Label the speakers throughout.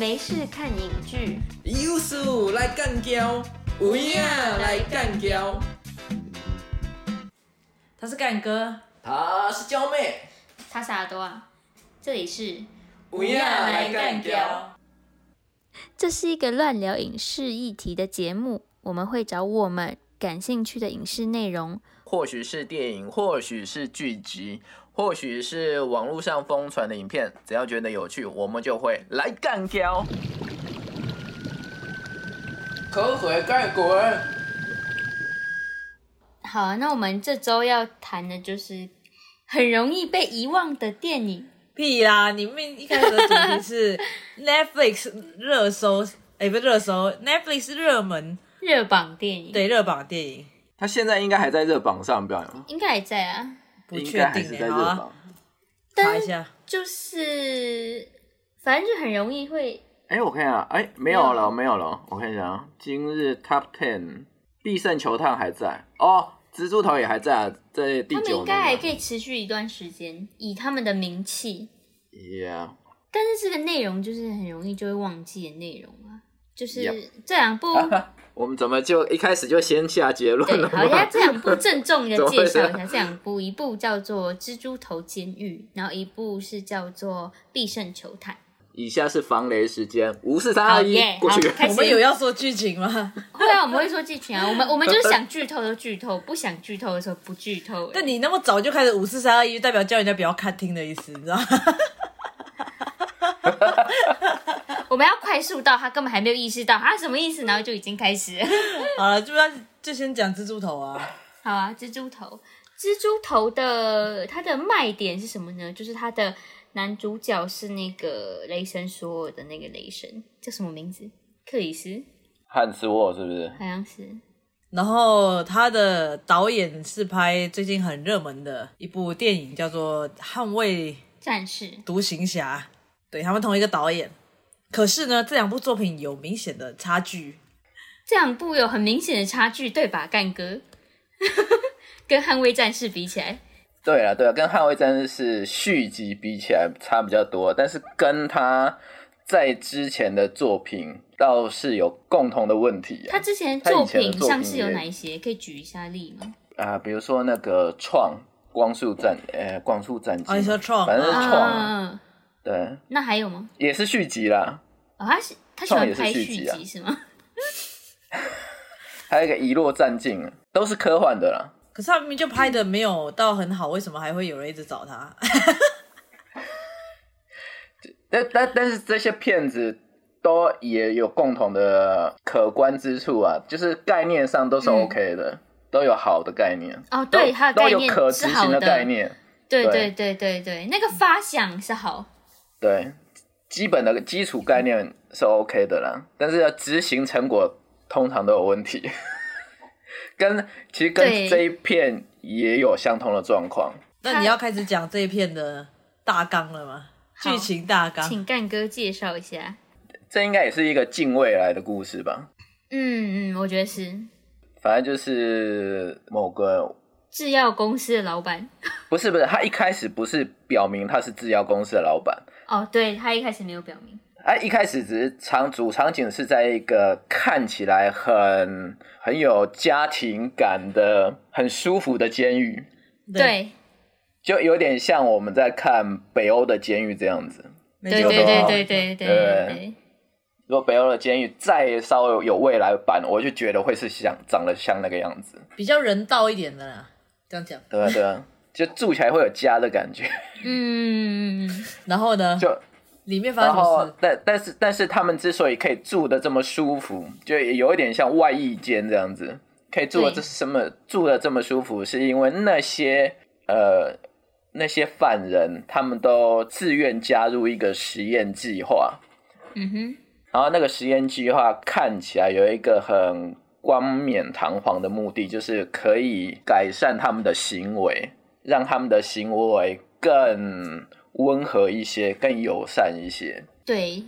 Speaker 1: 没事看影剧，
Speaker 2: 有事来干胶，有影来干胶。
Speaker 3: 他是干哥，
Speaker 2: 她是娇妹，
Speaker 1: 他是耳朵啊。这里是，
Speaker 2: 有影来干胶。
Speaker 1: 这是一个乱聊影视议题的节目，我们会找我们感兴趣的影视内容，
Speaker 4: 或许是电影，或许是剧集，或许是网络上疯传的影片，只要觉得有趣，我们就会来干掉。
Speaker 2: 口水盖滚！
Speaker 1: 好啊，那我们这周要谈的就是很容易被遗忘的电影。
Speaker 3: 屁啦！你们一开始的主题是 Netflix 热搜，哎、不是热搜，Netflix 热门
Speaker 1: 热榜电影，，
Speaker 3: 对热榜电影，
Speaker 4: 他现在应该还在热榜上，不要
Speaker 1: 应该还在啊。
Speaker 3: 不确
Speaker 4: 应该还是
Speaker 3: 定哎、好啊，
Speaker 4: 在。
Speaker 3: 查一下。
Speaker 1: 就是反正就很容易会，
Speaker 4: 哎、我看一下，哎、没有了，没有了，我看一下啊，今日 Top Ten，必胜球探还在哦，蜘蛛头也还在啊，在第
Speaker 1: 他们
Speaker 4: 九
Speaker 1: 应该还可。以持续一段时间，以他们的名气。
Speaker 4: Yeah，
Speaker 1: 但是这个内容就是很容易就会忘记的内容啊，就是这两部。
Speaker 4: 我们怎么就一开始就先下结论
Speaker 1: 对，
Speaker 4: 了
Speaker 1: 好，现在
Speaker 4: 吗？
Speaker 1: 这两部郑重的 介绍一下，这两部，一部叫做《蜘蛛头监狱》，然后一部是叫做《必胜球探
Speaker 4: 以下是防雷时间，五四三二一，过去
Speaker 3: 我们有要说剧情吗？》。
Speaker 1: 会啊，我们会说剧情啊，我们 我们就是想剧透就剧透，不想剧透的时候不剧透。
Speaker 3: 但你那么早就开始五四三二一，代表叫人家不要看听的意思，你知道吗？
Speaker 1: 我们要快速到他根本还没有意识到他什么意思，然后就已经开始。
Speaker 3: 好了，就要就先讲蜘蛛头啊。
Speaker 1: 好啊，蜘蛛头，蜘蛛头的它的卖点是什么呢？就是它的男主角是那个雷神索尔的那个雷神，叫什么名字？克里斯，
Speaker 4: 汉斯沃是不是？
Speaker 1: 好像是。
Speaker 3: 然后他的导演是拍最近很热门的一部电影，叫做《捍卫
Speaker 1: 战士，
Speaker 3: 独行侠》，对他们同一个导演。可是呢，这两部作品有明显的差距。
Speaker 1: 这两部有很明显的差距，对吧，干哥？跟捍卫战士比起来，
Speaker 4: 对啊，对啊，跟《捍卫战士》续集比起来差比较多，但是跟他在之前的作品倒是有共同的问题啊
Speaker 1: 他之前
Speaker 4: 他
Speaker 1: 作
Speaker 4: 品
Speaker 1: 品像是有哪一些？可以举一下例吗？
Speaker 4: 啊，比如说那个创光速战，呃，光速战机，
Speaker 3: 哦你说创
Speaker 4: 反正是创啊，
Speaker 1: 啊，
Speaker 4: 对，
Speaker 1: 那还有吗？
Speaker 4: 也是续集啦。
Speaker 1: 哦，他是他喜欢拍续
Speaker 4: 续集啊
Speaker 1: 是吗？
Speaker 4: 还有一个遗落战境，都是科幻的啦。
Speaker 3: 可是他明明就拍的没有到很好，为什么还会有人一直找他？
Speaker 4: 但但但是这些片子都也有共同的可观之处啊，就是概念上都是
Speaker 1: 嗯
Speaker 4: OK 的，都有好的概念。
Speaker 1: 哦，对，
Speaker 4: 他都有
Speaker 1: 它的概念
Speaker 4: 可执行
Speaker 1: 是好的
Speaker 4: 概念，
Speaker 1: 对
Speaker 4: 对
Speaker 1: 对对对对，那个发想是好，
Speaker 4: 对，基本的基础概念是 OK 的啦，但是要执行成果通常都有问题。跟其实跟
Speaker 1: 对
Speaker 4: 这一片也有相同的状况。
Speaker 3: 那你要开始讲这一片的大纲了吗？
Speaker 1: 好
Speaker 3: 剧情大纲。
Speaker 1: 请干哥介绍一下。
Speaker 4: 这应该也是一个近未来的故事吧？
Speaker 1: 嗯嗯，我觉得是
Speaker 4: 反正就是某个
Speaker 1: 制药公司的老板。
Speaker 4: 不是不是，他一开始不是表明他是制药公司的老板，
Speaker 1: 哦，对他一开始没有表明。
Speaker 4: 哎一开始只是场主场景是在一个看起来很很有家庭感的、很舒服的监狱，
Speaker 1: 对
Speaker 4: 就有点像我们在看北欧的监狱这样子。
Speaker 1: 对对对对对对，
Speaker 4: 如果北欧的监狱再稍微有未来版，我就觉得会是像长得像那个样子。
Speaker 3: 比较人道一点的啦，这样讲。
Speaker 4: 对啊对啊，就住起来会有家的感觉。
Speaker 1: 嗯，
Speaker 3: 然后呢，
Speaker 4: 就
Speaker 3: 里面发生什么事？，
Speaker 4: 但但是但是他们之所以可以住的这么舒服，就也有一点像外衣间这样子，可以住的这什么住的这么舒服，是因为那些呃那些犯人他们都自愿加入一个实验计划，
Speaker 1: 嗯哼，
Speaker 4: 然后那个实验计划看起来有一个很冠冕堂皇的目的，就是可以改善他们的行为，让他们的行为更温和一些，更友善一些，
Speaker 1: 对，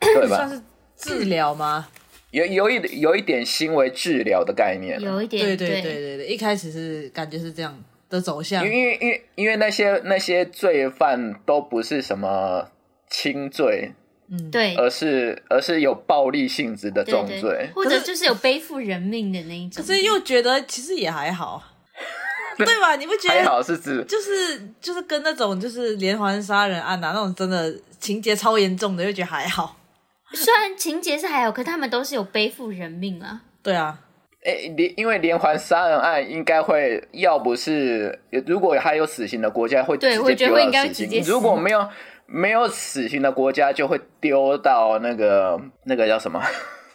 Speaker 4: 对吧
Speaker 3: 算？是治疗吗？
Speaker 4: 有有一有一点行为治疗的概念，
Speaker 1: 有一点
Speaker 3: 对对对对对，一开始是感觉是这样的走向
Speaker 4: 因。为因为因为那些那些罪犯都不是什么轻罪，
Speaker 3: 嗯，
Speaker 1: 对
Speaker 4: 而是而是有暴力性质的
Speaker 1: 对对
Speaker 4: 重罪。
Speaker 1: 或者就是有背负人命的那一种。
Speaker 3: 可是又觉得其实也还好，对吧？你不觉得还
Speaker 4: 好是指
Speaker 3: 就是就是跟那种就是连环杀人案啊，那种真的情节超严重的，又觉得还好。
Speaker 1: 虽然情节是还好，可他们都是有背负人命啊。
Speaker 3: 对啊，
Speaker 4: 诶，连因为连环杀人案应该会，要不是如果还有死刑的国家会直
Speaker 1: 对我
Speaker 4: 接丢
Speaker 1: 觉得会应该
Speaker 4: 到死刑，
Speaker 1: 会直接
Speaker 4: 如果没有没有死刑的国家就会丢到那个那个叫什么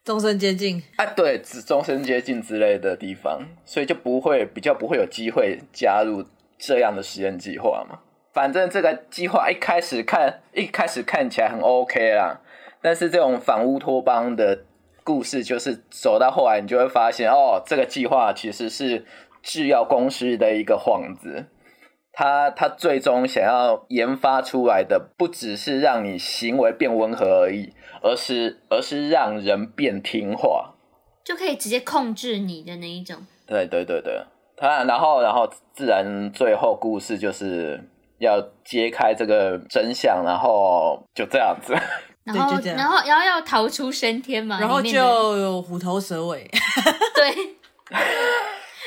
Speaker 3: 终身监禁。
Speaker 4: 啊？对，只终身监禁之类的地方，所以就不会比较不会有机会加入这样的实验计划嘛。反正这个计划一开始看一开始看起来很 OK 啦，但是这种反乌托邦的故事，就是走到后来，你就会发现，哦，这个计划其实是制药公司的一个幌子。他他最终想要研发出来的，不只是让你行为变温和而已，而是而是让人变听话。
Speaker 1: 就可以直接控制你的那一种。
Speaker 4: 对对对对，他然后然后自然最后故事就是要揭开这个真相，然后就这样子。
Speaker 1: 然后然后，然后要逃出升天嘛，
Speaker 3: 然后就有虎头蛇尾，
Speaker 1: 对。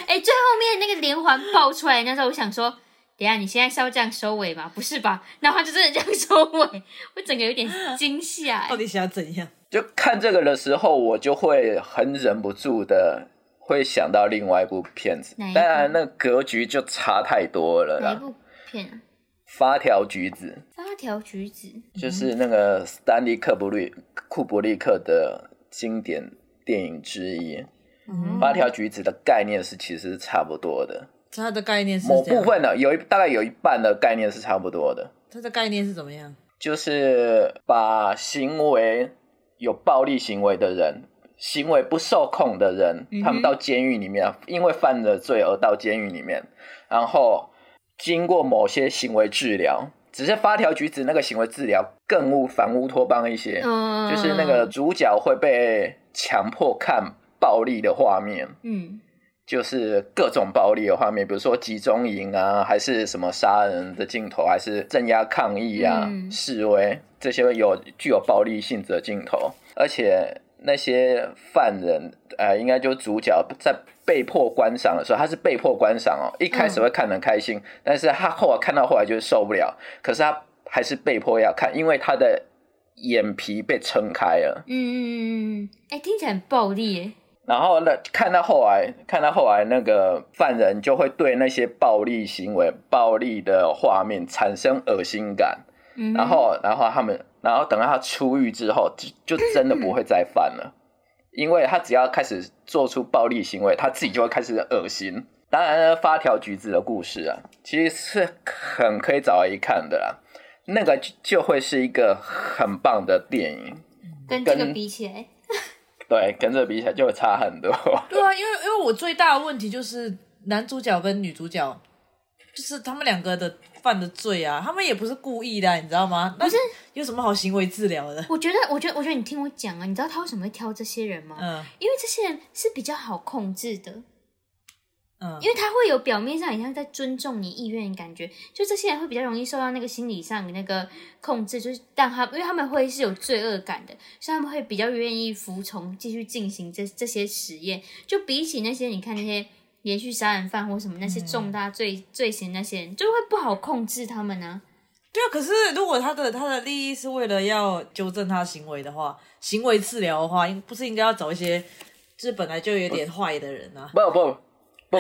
Speaker 1: 哎、最后面那个连环爆出来，那时候我想说，等下你现在是要这样收尾吗？不是吧？然后他就真的这样收尾，我整个有点惊吓、哎
Speaker 3: 到底想要怎样？
Speaker 4: 就看这个的时候，我就会很忍不住的会想到另外一部片子当然那格局就差太多了啦。
Speaker 1: 哪一部片啊？
Speaker 4: 发条橘子
Speaker 1: 发条橘子，
Speaker 4: 就是那个斯丹利·克布利库布利克的经典电影之一。
Speaker 1: 嗯
Speaker 4: 发条橘子的概念是其实是差不多的，
Speaker 3: 它的概念是
Speaker 4: 某部，分的有一大概有一半的概念是差不多的，
Speaker 3: 它的概念是怎么样？
Speaker 4: 就是把行为有暴力行为的人。行为不受控的人，
Speaker 1: 嗯
Speaker 4: 他们到监狱里面，因为犯了罪而到监狱里面，然后经过某些行为治疗，只是发条橘子那个行为治疗更乌反乌托邦一些，
Speaker 1: 嗯，
Speaker 4: 就是那个主角会被强迫看暴力的画面，
Speaker 1: 嗯，
Speaker 4: 就是各种暴力的画面，比如说集中营啊，还是什么杀人的镜头，还是镇压抗议啊、
Speaker 1: 嗯
Speaker 4: 示威这些有具有暴力性质的镜头，而且那些犯人，呃，应该就是主角在被迫观赏的时候，他是被迫观赏哦，一开始会看得很开心，但是他后来看到后来就是受不了，可是他还是被迫要看，因为他的眼皮被撑开了。
Speaker 1: 嗯嗯嗯嗯，哎、听起来很暴力耶。
Speaker 4: 然后呢，看到后来，看到后来，那个犯人就会对那些暴力行为、暴力的画面产生恶心感。
Speaker 1: 嗯，
Speaker 4: 然后，然后他们，然后等到他出狱之后，就就真的不会再犯了，因为他只要开始做出暴力行为，他自己就会开始恶心。当然，发条橘子的故事啊，其实是很可以找来一看的啦。那个就就会是一个很棒的电影，
Speaker 1: 跟这个
Speaker 4: 跟
Speaker 1: 比起来，
Speaker 4: 对，跟这比起来就会差很多。
Speaker 3: 对啊，因为因为我最大的问题就是男主角跟女主角，就是他们两个的犯的罪啊，他们也不是故意的啊、你知道吗？不
Speaker 1: 是
Speaker 3: 有什么好行为治疗的？
Speaker 1: 我觉得，我觉得，我觉得你听我讲啊，你知道他为什么会挑这些人吗？
Speaker 3: 嗯
Speaker 1: 因为这些人是比较好控制的，
Speaker 3: 嗯，
Speaker 1: 因为他会有表面上很像在尊重你意愿的感觉，就这些人会比较容易受到那个心理上的那个控制，就是让他，因为他们会是有罪恶感的，所以他们会比较愿意服从，继续进行这这些实验。就比起那些你看那些连续杀人犯或什么那些重大罪、罪行那些人，就会不好控制他们呢、
Speaker 3: 对啊。可是如果他的他的利益是为了要纠正他行为的话，行为治疗的话，应不是应该要找一些就是本来就有点坏的人啊？
Speaker 4: 不不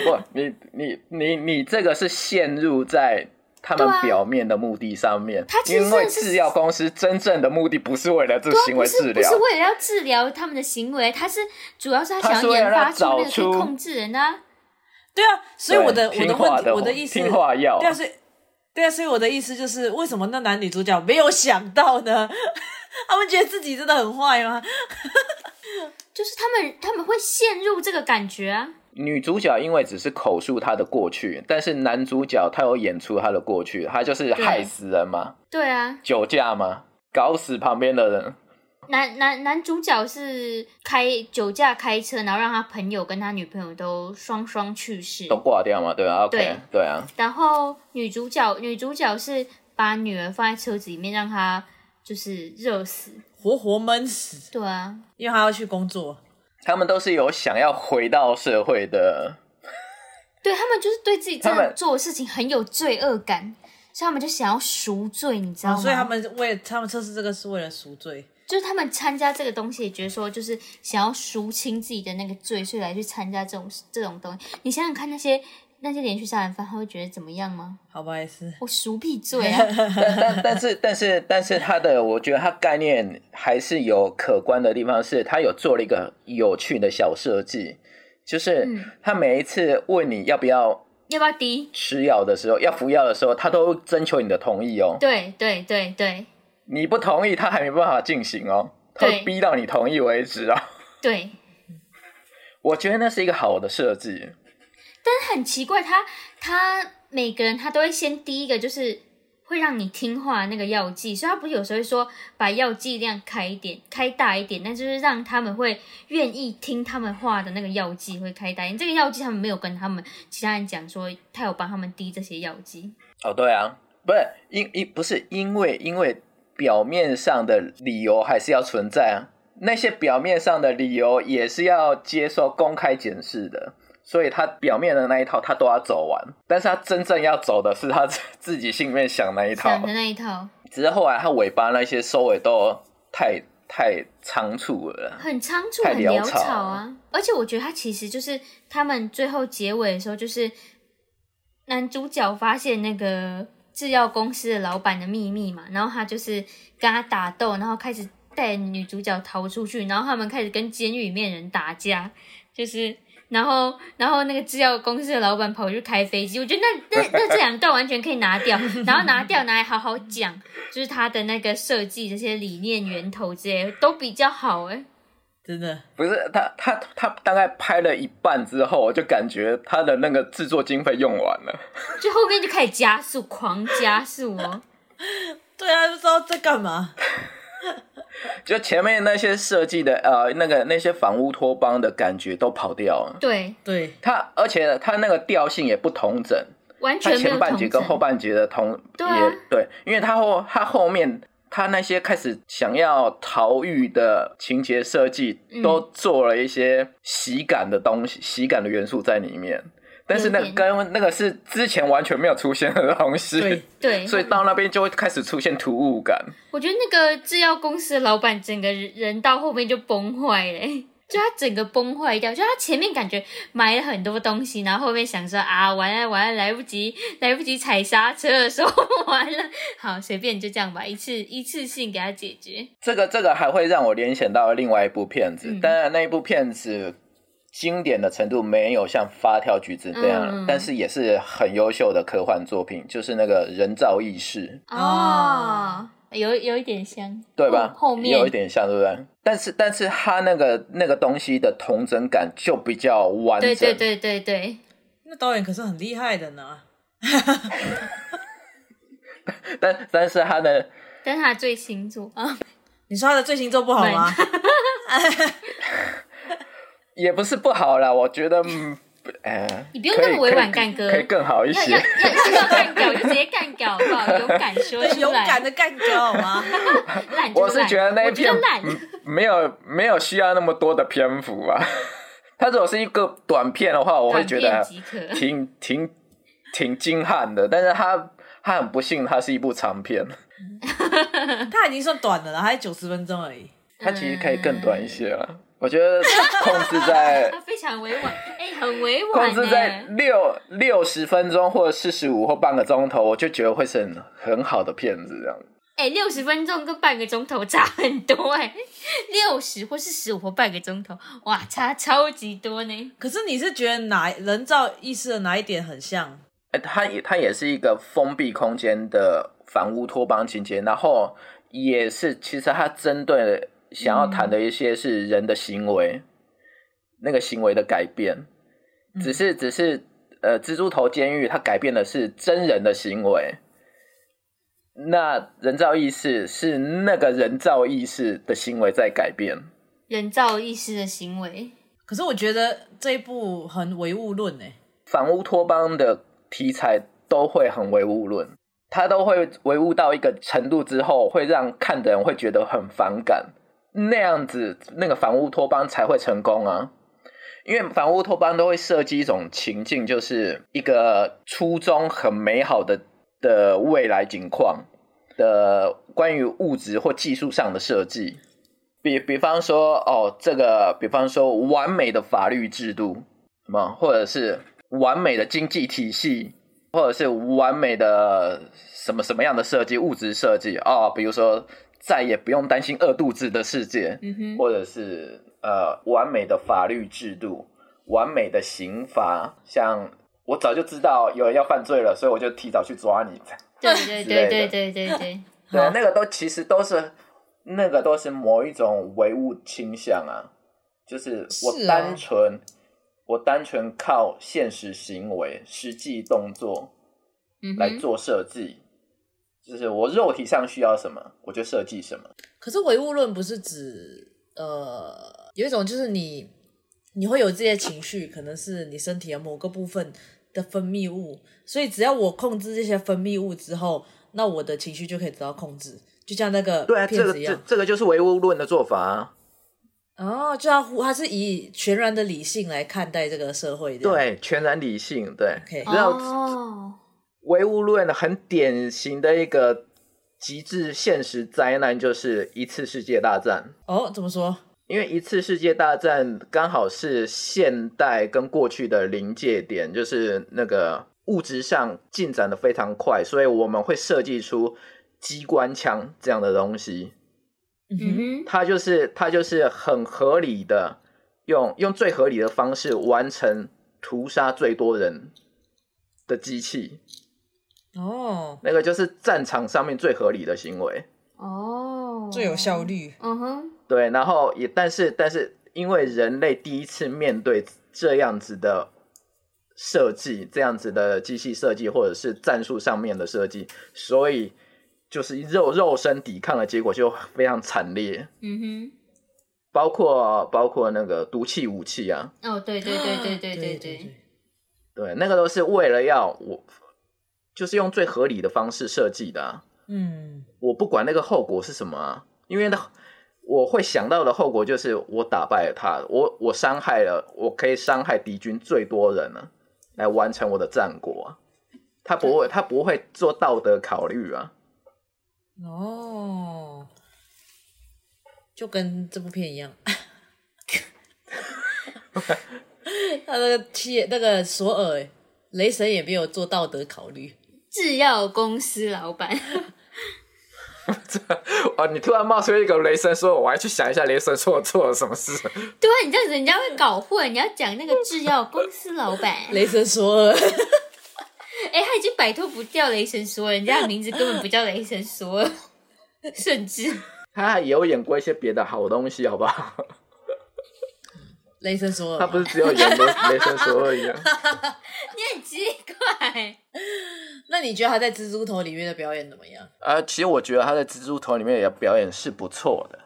Speaker 4: 不不，你你你你这个是陷入在他们表面的目的上面，
Speaker 1: 他其实
Speaker 4: 因为制药公司真正的目的不是为了这
Speaker 1: 对啊
Speaker 4: 行为治疗
Speaker 1: 不是，为了要治疗他们的行为，他是主要是他想要研发出那个可以控制人的啊、
Speaker 3: 对啊，所以我的我的问题，
Speaker 4: 的
Speaker 3: 我的意思，
Speaker 4: 听话药
Speaker 3: 对啊，所以对啊，所以我的意思就是，为什么那男女主角没有想到呢？他们觉得自己真的很坏吗？
Speaker 1: 就是他们他们会陷入这个感觉啊。
Speaker 4: 女主角因为只是口述她的过去，但是男主角他有演出他的过去，他就是害死人嘛，
Speaker 1: 对啊，
Speaker 4: 酒驾嘛，搞死旁边的人，
Speaker 1: 男男男主角是开酒驾开车，然后让他朋友跟他女朋友都双双去世
Speaker 4: 都。挂掉嘛，对啊，OK，
Speaker 1: 对
Speaker 4: 对啊，
Speaker 1: 然后女主角女主角是把女儿放在车子里面，让她就是热死。
Speaker 3: 活活闷死，
Speaker 1: 对啊，
Speaker 3: 因为她要去工作。
Speaker 4: 他们都是有想要回到社会的，
Speaker 1: 对他们就是对自己这样做的事情很有罪恶感，所以他们就想要赎罪，你知道吗？
Speaker 3: 啊所以他们为他们测试这个是为了赎罪。
Speaker 1: 就是他们参加这个东西，也觉得说就是想要赎清自己的那个罪，所以来去参加这种这种东西。你想想看，那些那些连续杀人犯，他会觉得怎么样吗？
Speaker 3: 好吧，也是。
Speaker 1: 我熟屁罪啊！
Speaker 4: 但但但是但是但是他的，我觉得他概念还是有可观的地方，是他有做了一个有趣的小设计，就是
Speaker 1: 嗯
Speaker 4: 他每一次问你要不要
Speaker 1: 要不要滴？
Speaker 4: 吃药的时候，要服药的时候，他都征求你的同意哦。
Speaker 1: 对对对对
Speaker 4: 你不同意，他还没办法进行哦，他会逼到你同意为止哦。
Speaker 1: 对，
Speaker 4: 我觉得那是一个好的设计。
Speaker 1: 但是很奇怪，他他每个人他都会先滴一个，就是会让你听话那个药剂，所以他不是有时候会说把药剂量开一点，开大一点，但就是让他们会愿意听他们话的那个药剂会开大一点。这个药剂他们没有跟他们其他人讲说，他有帮他们滴这些药剂。
Speaker 4: 哦，对啊，不是因因不是因为因为表面上的理由还是要存在啊，那些表面上的理由也是要接受公开检视的，所以他表面的那一套他都要走完，但是他真正要走的是他自己心里面想那一套
Speaker 1: 想，的那一套
Speaker 4: 只是后来他尾巴那些收尾都太太仓促了，
Speaker 1: 很仓促，很潦
Speaker 4: 草
Speaker 1: 啊！而且我觉得他其实就是他们最后结尾的时候，就是男主角发现那个制药公司的老板的秘密嘛，然后他就是跟他打斗，然后开始带女主角逃出去，然后他们开始跟监狱里面人打架，就是。然后，然后那个制药公司的老板跑去开飞机，我觉得那那 那这两段完全可以拿掉，然后拿掉拿来好好讲，就是他的那个设计这些理念源头之类的都比较好哎。
Speaker 3: 真的，
Speaker 4: 不是他他他大概拍了一半之后，我就感觉他的那个制作经费用完了。
Speaker 1: 就后面就开始加速，狂加速哦。
Speaker 3: 对啊，不知道在干嘛。
Speaker 4: 就前面那些设计的呃那个那些反乌托邦的感觉都跑掉。了。
Speaker 1: 对，
Speaker 3: 对，
Speaker 4: 它而且它那个调性也不同整，
Speaker 1: 完全没有
Speaker 4: 前半节跟后半节的同也对，因为它后它后面它那些开始想要逃狱的情节设计，
Speaker 1: 嗯。
Speaker 4: 都做了一些喜感的东西，喜感的元素在里面。但是那个跟那个是之前完全没有出现的东西，
Speaker 3: 对
Speaker 1: 对，
Speaker 4: 所以到那边就会开始出现突兀感。
Speaker 1: 我觉得那个制药公司的老板整个人到后面就崩坏了。欸、就他整个崩坏掉，就他前面感觉买了很多东西，然后后面想说啊，完了完了，来不及来不及踩刹车的时候，完了，好随便就这样吧，一次一次性给他解决。
Speaker 4: 这个这个还会让我联想到另外一部片子，
Speaker 1: 嗯。
Speaker 4: 当然那一部片子经典的程度没有像《发条橘子》这样，
Speaker 1: 嗯。
Speaker 4: 但是也是很优秀的科幻作品，就是那个人造意识，
Speaker 1: 哦，有有一点像，
Speaker 4: 对吧？
Speaker 1: 后后面。
Speaker 4: 有一点像，对不对？但是但是他那个那个东西的童真感就比较完整，
Speaker 1: 对对对对对，
Speaker 3: 那导演可是很厉害的呢。
Speaker 4: 但但是他的
Speaker 1: 但是他的最新作啊，
Speaker 3: 你说他的最新作不好吗？
Speaker 4: 也不是不好啦，我觉得，嗯，呃，
Speaker 1: 你不用那么委婉干哥
Speaker 4: 可以更好一些
Speaker 1: 要要。干掉就直接干掉，好不好？勇敢说出来，
Speaker 3: 勇敢的干掉好吗？
Speaker 1: 烂
Speaker 4: 我是
Speaker 1: 烂
Speaker 4: 觉得那一片没有没有需要那么多的篇幅啊。它如果是一个短片的话，我会觉得挺挺挺精悍的。但是它它很不幸，它是一部长片，
Speaker 3: 它已经算短的了，还九十分钟而已。
Speaker 4: 它其实可以更短一些了。我觉得控制在
Speaker 1: 他非常委婉，哎、很委婉
Speaker 4: 控制在。六六十分钟或者四十五或半个钟头，我就觉得会是很很好的片子这样。
Speaker 1: 哎，六十分钟跟半个钟头差很多哎，六十或是十五或半个钟头，哇，差超级多呢。
Speaker 3: 可是你是觉得哪人造意识的哪一点很像？
Speaker 4: 呃它也它也是一个封闭空间的反乌托邦情节，然后也是其实它针对想要谈的一些是人的行为，那个行为的改变，只是只是呃，蜘蛛头监狱它改变的是真人的行为，那人造意识是那个人造意识的行为在改变。
Speaker 1: 人造意识的行为，
Speaker 3: 可是我觉得这一部很唯物论欸。诶。
Speaker 4: 反乌托邦的题材都会很唯物论，他都会唯物到一个程度之后，会让看的人会觉得很反感，那样子那个反乌托邦才会成功啊。因为反乌托邦都会设计一种情境，就是一个初衷很美好的的未来景况的关于物质或技术上的设计，比比方说哦，这个比方说完美的法律制度，什么或者是完美的经济体系，或者是完美的什么什么样的设计，物质设计哦，比如说再也不用担心饿肚子的世界，
Speaker 1: 嗯，
Speaker 4: 或者是呃完美的法律制度、完美的刑罚，像我早就知道有人要犯罪了，所以我就提早去抓你。
Speaker 1: 对 对对对对对。对，
Speaker 4: 对，那个都其实都是那个都是某一种唯物倾向啊，就是我单纯、我单纯靠现实行为、实际动作来做设计，就是我肉体上需要什么，我就设计什么。
Speaker 3: 可是唯物论不是指呃，有一种就是你你会有这些情绪，可能是你身体的某个部分的分泌物，所以只要我控制这些分泌物之后，那我的情绪就可以得到控制，就像那个
Speaker 4: 对啊，这个这。这个就是唯物论的做法啊。
Speaker 3: 哦，就要它是以全然的理性来看待这个社会的。
Speaker 4: 对，全然理性，对。然后
Speaker 1: 哦，
Speaker 4: 唯物论很典型的一个极致现实灾难就是一次世界大战。
Speaker 3: 哦，怎么说？
Speaker 4: 因为一次世界大战刚好是现代跟过去的临界点，就是那个物质上进展的非常快，所以我们会设计出机关枪这样的东西。
Speaker 3: 嗯哼，
Speaker 4: 它就是它就是很合理的用用最合理的方式完成屠杀最多人的机器，
Speaker 3: 哦，
Speaker 4: 那个就是战场上面最合理的行为。
Speaker 1: 哦，
Speaker 3: 最有效。率。
Speaker 1: 嗯哼，
Speaker 4: 对，然后也但是但是因为人类第一次面对这样子的设计，这样子的机器设计或者是战术上面的设计，所以就是肉肉身抵抗的结果就非常惨烈，
Speaker 1: 嗯哼。
Speaker 4: 包括包括那个毒气武器啊，
Speaker 1: 哦，对对对对对
Speaker 3: 对。
Speaker 1: 对，
Speaker 4: 对，那个都是为了要我，就是用最合理的方式设计的、啊。
Speaker 3: 嗯，
Speaker 4: 我不管那个后果是什么啊，因为呢我会想到的后果就是我打败了他，我我伤害了，我可以伤害敌军最多人了，来完成我的战果啊。他不会，他不会做道德考虑啊。
Speaker 3: 哦，就跟这部片一样。他那个企那个索尔，雷神也没有做道德考虑。
Speaker 1: 制药公司老板，
Speaker 4: 哦，你突然冒出一个雷神说，我还去想一下雷神说我做了什么事。
Speaker 1: 对啊，你这样子人家会搞混，你要讲那个制药公司老板，
Speaker 3: 雷神索尔，
Speaker 1: 哎、他已经摆脱不掉雷神索尔，人家的名字根本不叫雷神索尔，甚至
Speaker 4: 他还有演过一些别的好东西，好不好？
Speaker 3: 雷神索尔嘛，
Speaker 4: 他不是只有演过雷神索尔一样。
Speaker 1: 你很奇怪。
Speaker 3: 那你觉得他在蜘蛛头里面的表演怎么样？
Speaker 4: 呃，其实我觉得他在蜘蛛头里面也表演是不错的。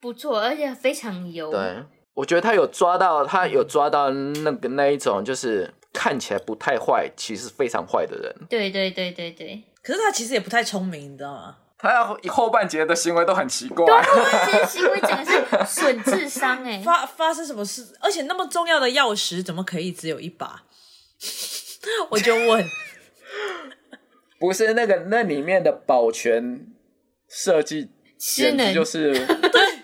Speaker 1: 不错，而且非常油。
Speaker 4: 对，我觉得他有抓到，他有抓到那个那一种，就是看起来不太坏，其实非常坏的人。
Speaker 1: 对对对对对，
Speaker 3: 可是他其实也不太聪明，你知道吗？
Speaker 4: 他后半截的行为都很奇怪。
Speaker 1: 这些行为整个是损智商 哎、
Speaker 3: 发发生什么事？而且那么重要的钥匙怎么可以只有一把？我就问，
Speaker 4: 不是那个那里面的保全设计，
Speaker 1: 失
Speaker 4: 简直就是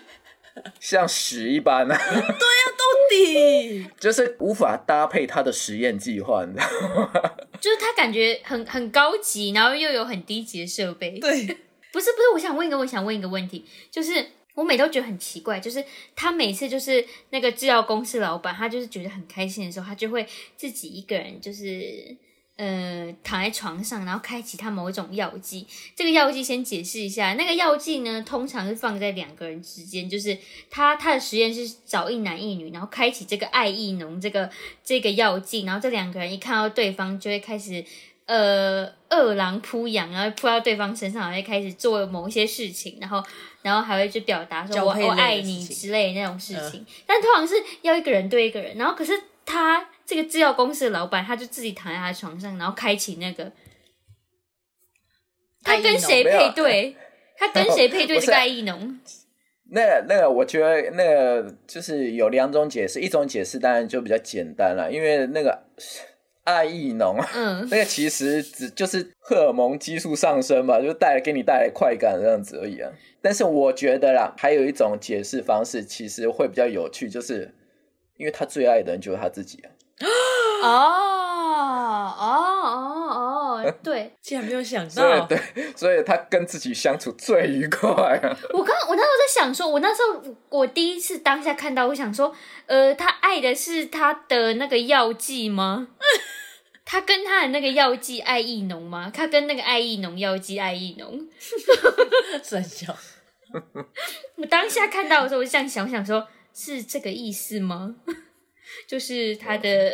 Speaker 4: 像屎一般啊，
Speaker 3: 到底
Speaker 4: 就是无法搭配他的实验计划，你知道吗？
Speaker 1: 就是他感觉很很高级，然后又有很低级的设备。
Speaker 3: 对，
Speaker 1: 不是不是，我想问一个，我想问一个问题，就是我每都觉得很奇怪，就是他每次就是那个制药公司老板，他就是觉得很开心的时候，他就会自己一个人就是。呃，躺在床上，然后开启他某一种药剂。这个药剂先解释一下，那个药剂呢，通常是放在两个人之间，就是他他的实验是找一男一女，然后开启这个爱意浓这个这个药剂，然后这两个人一看到对方就会开始呃饿狼扑羊，然后扑到对方身上，然后开始做某一些事情，然后然后还会去表达说我我爱你之类的那种事情。但通常是要一个人对一个人，然后可是他这个制药公司的老板，他就自己躺在他的床上，然后开启那个 他跟谁配对？他跟谁配对
Speaker 4: 是
Speaker 1: 这个爱意浓？
Speaker 4: 那个那个，我觉得那个就是有两种解释，一种解释当然就比较简单了，因为那个爱意浓，
Speaker 1: 嗯，
Speaker 4: 那个其实只就是荷尔蒙激素上升吧，就带来给你带来快感这样子而已啊。但是我觉得啦，还有一种解释方式，其实会比较有趣，就是因为他最爱的人就是他自己啊。
Speaker 1: 哦哦哦哦，对
Speaker 3: 竟然没有想到，
Speaker 4: 对，所以他跟自己相处最愉快啊。
Speaker 1: 我刚我那时候在想说，我那时候我第一次当下看到，我想说，呃，他爱的是他的那个药剂吗？他跟他的那个药剂爱意浓吗？他跟那个爱意浓药剂爱意浓？
Speaker 3: 三笑。
Speaker 1: 我当下看到的时候，我就这样想，我想说，是这个意思吗？就是他的，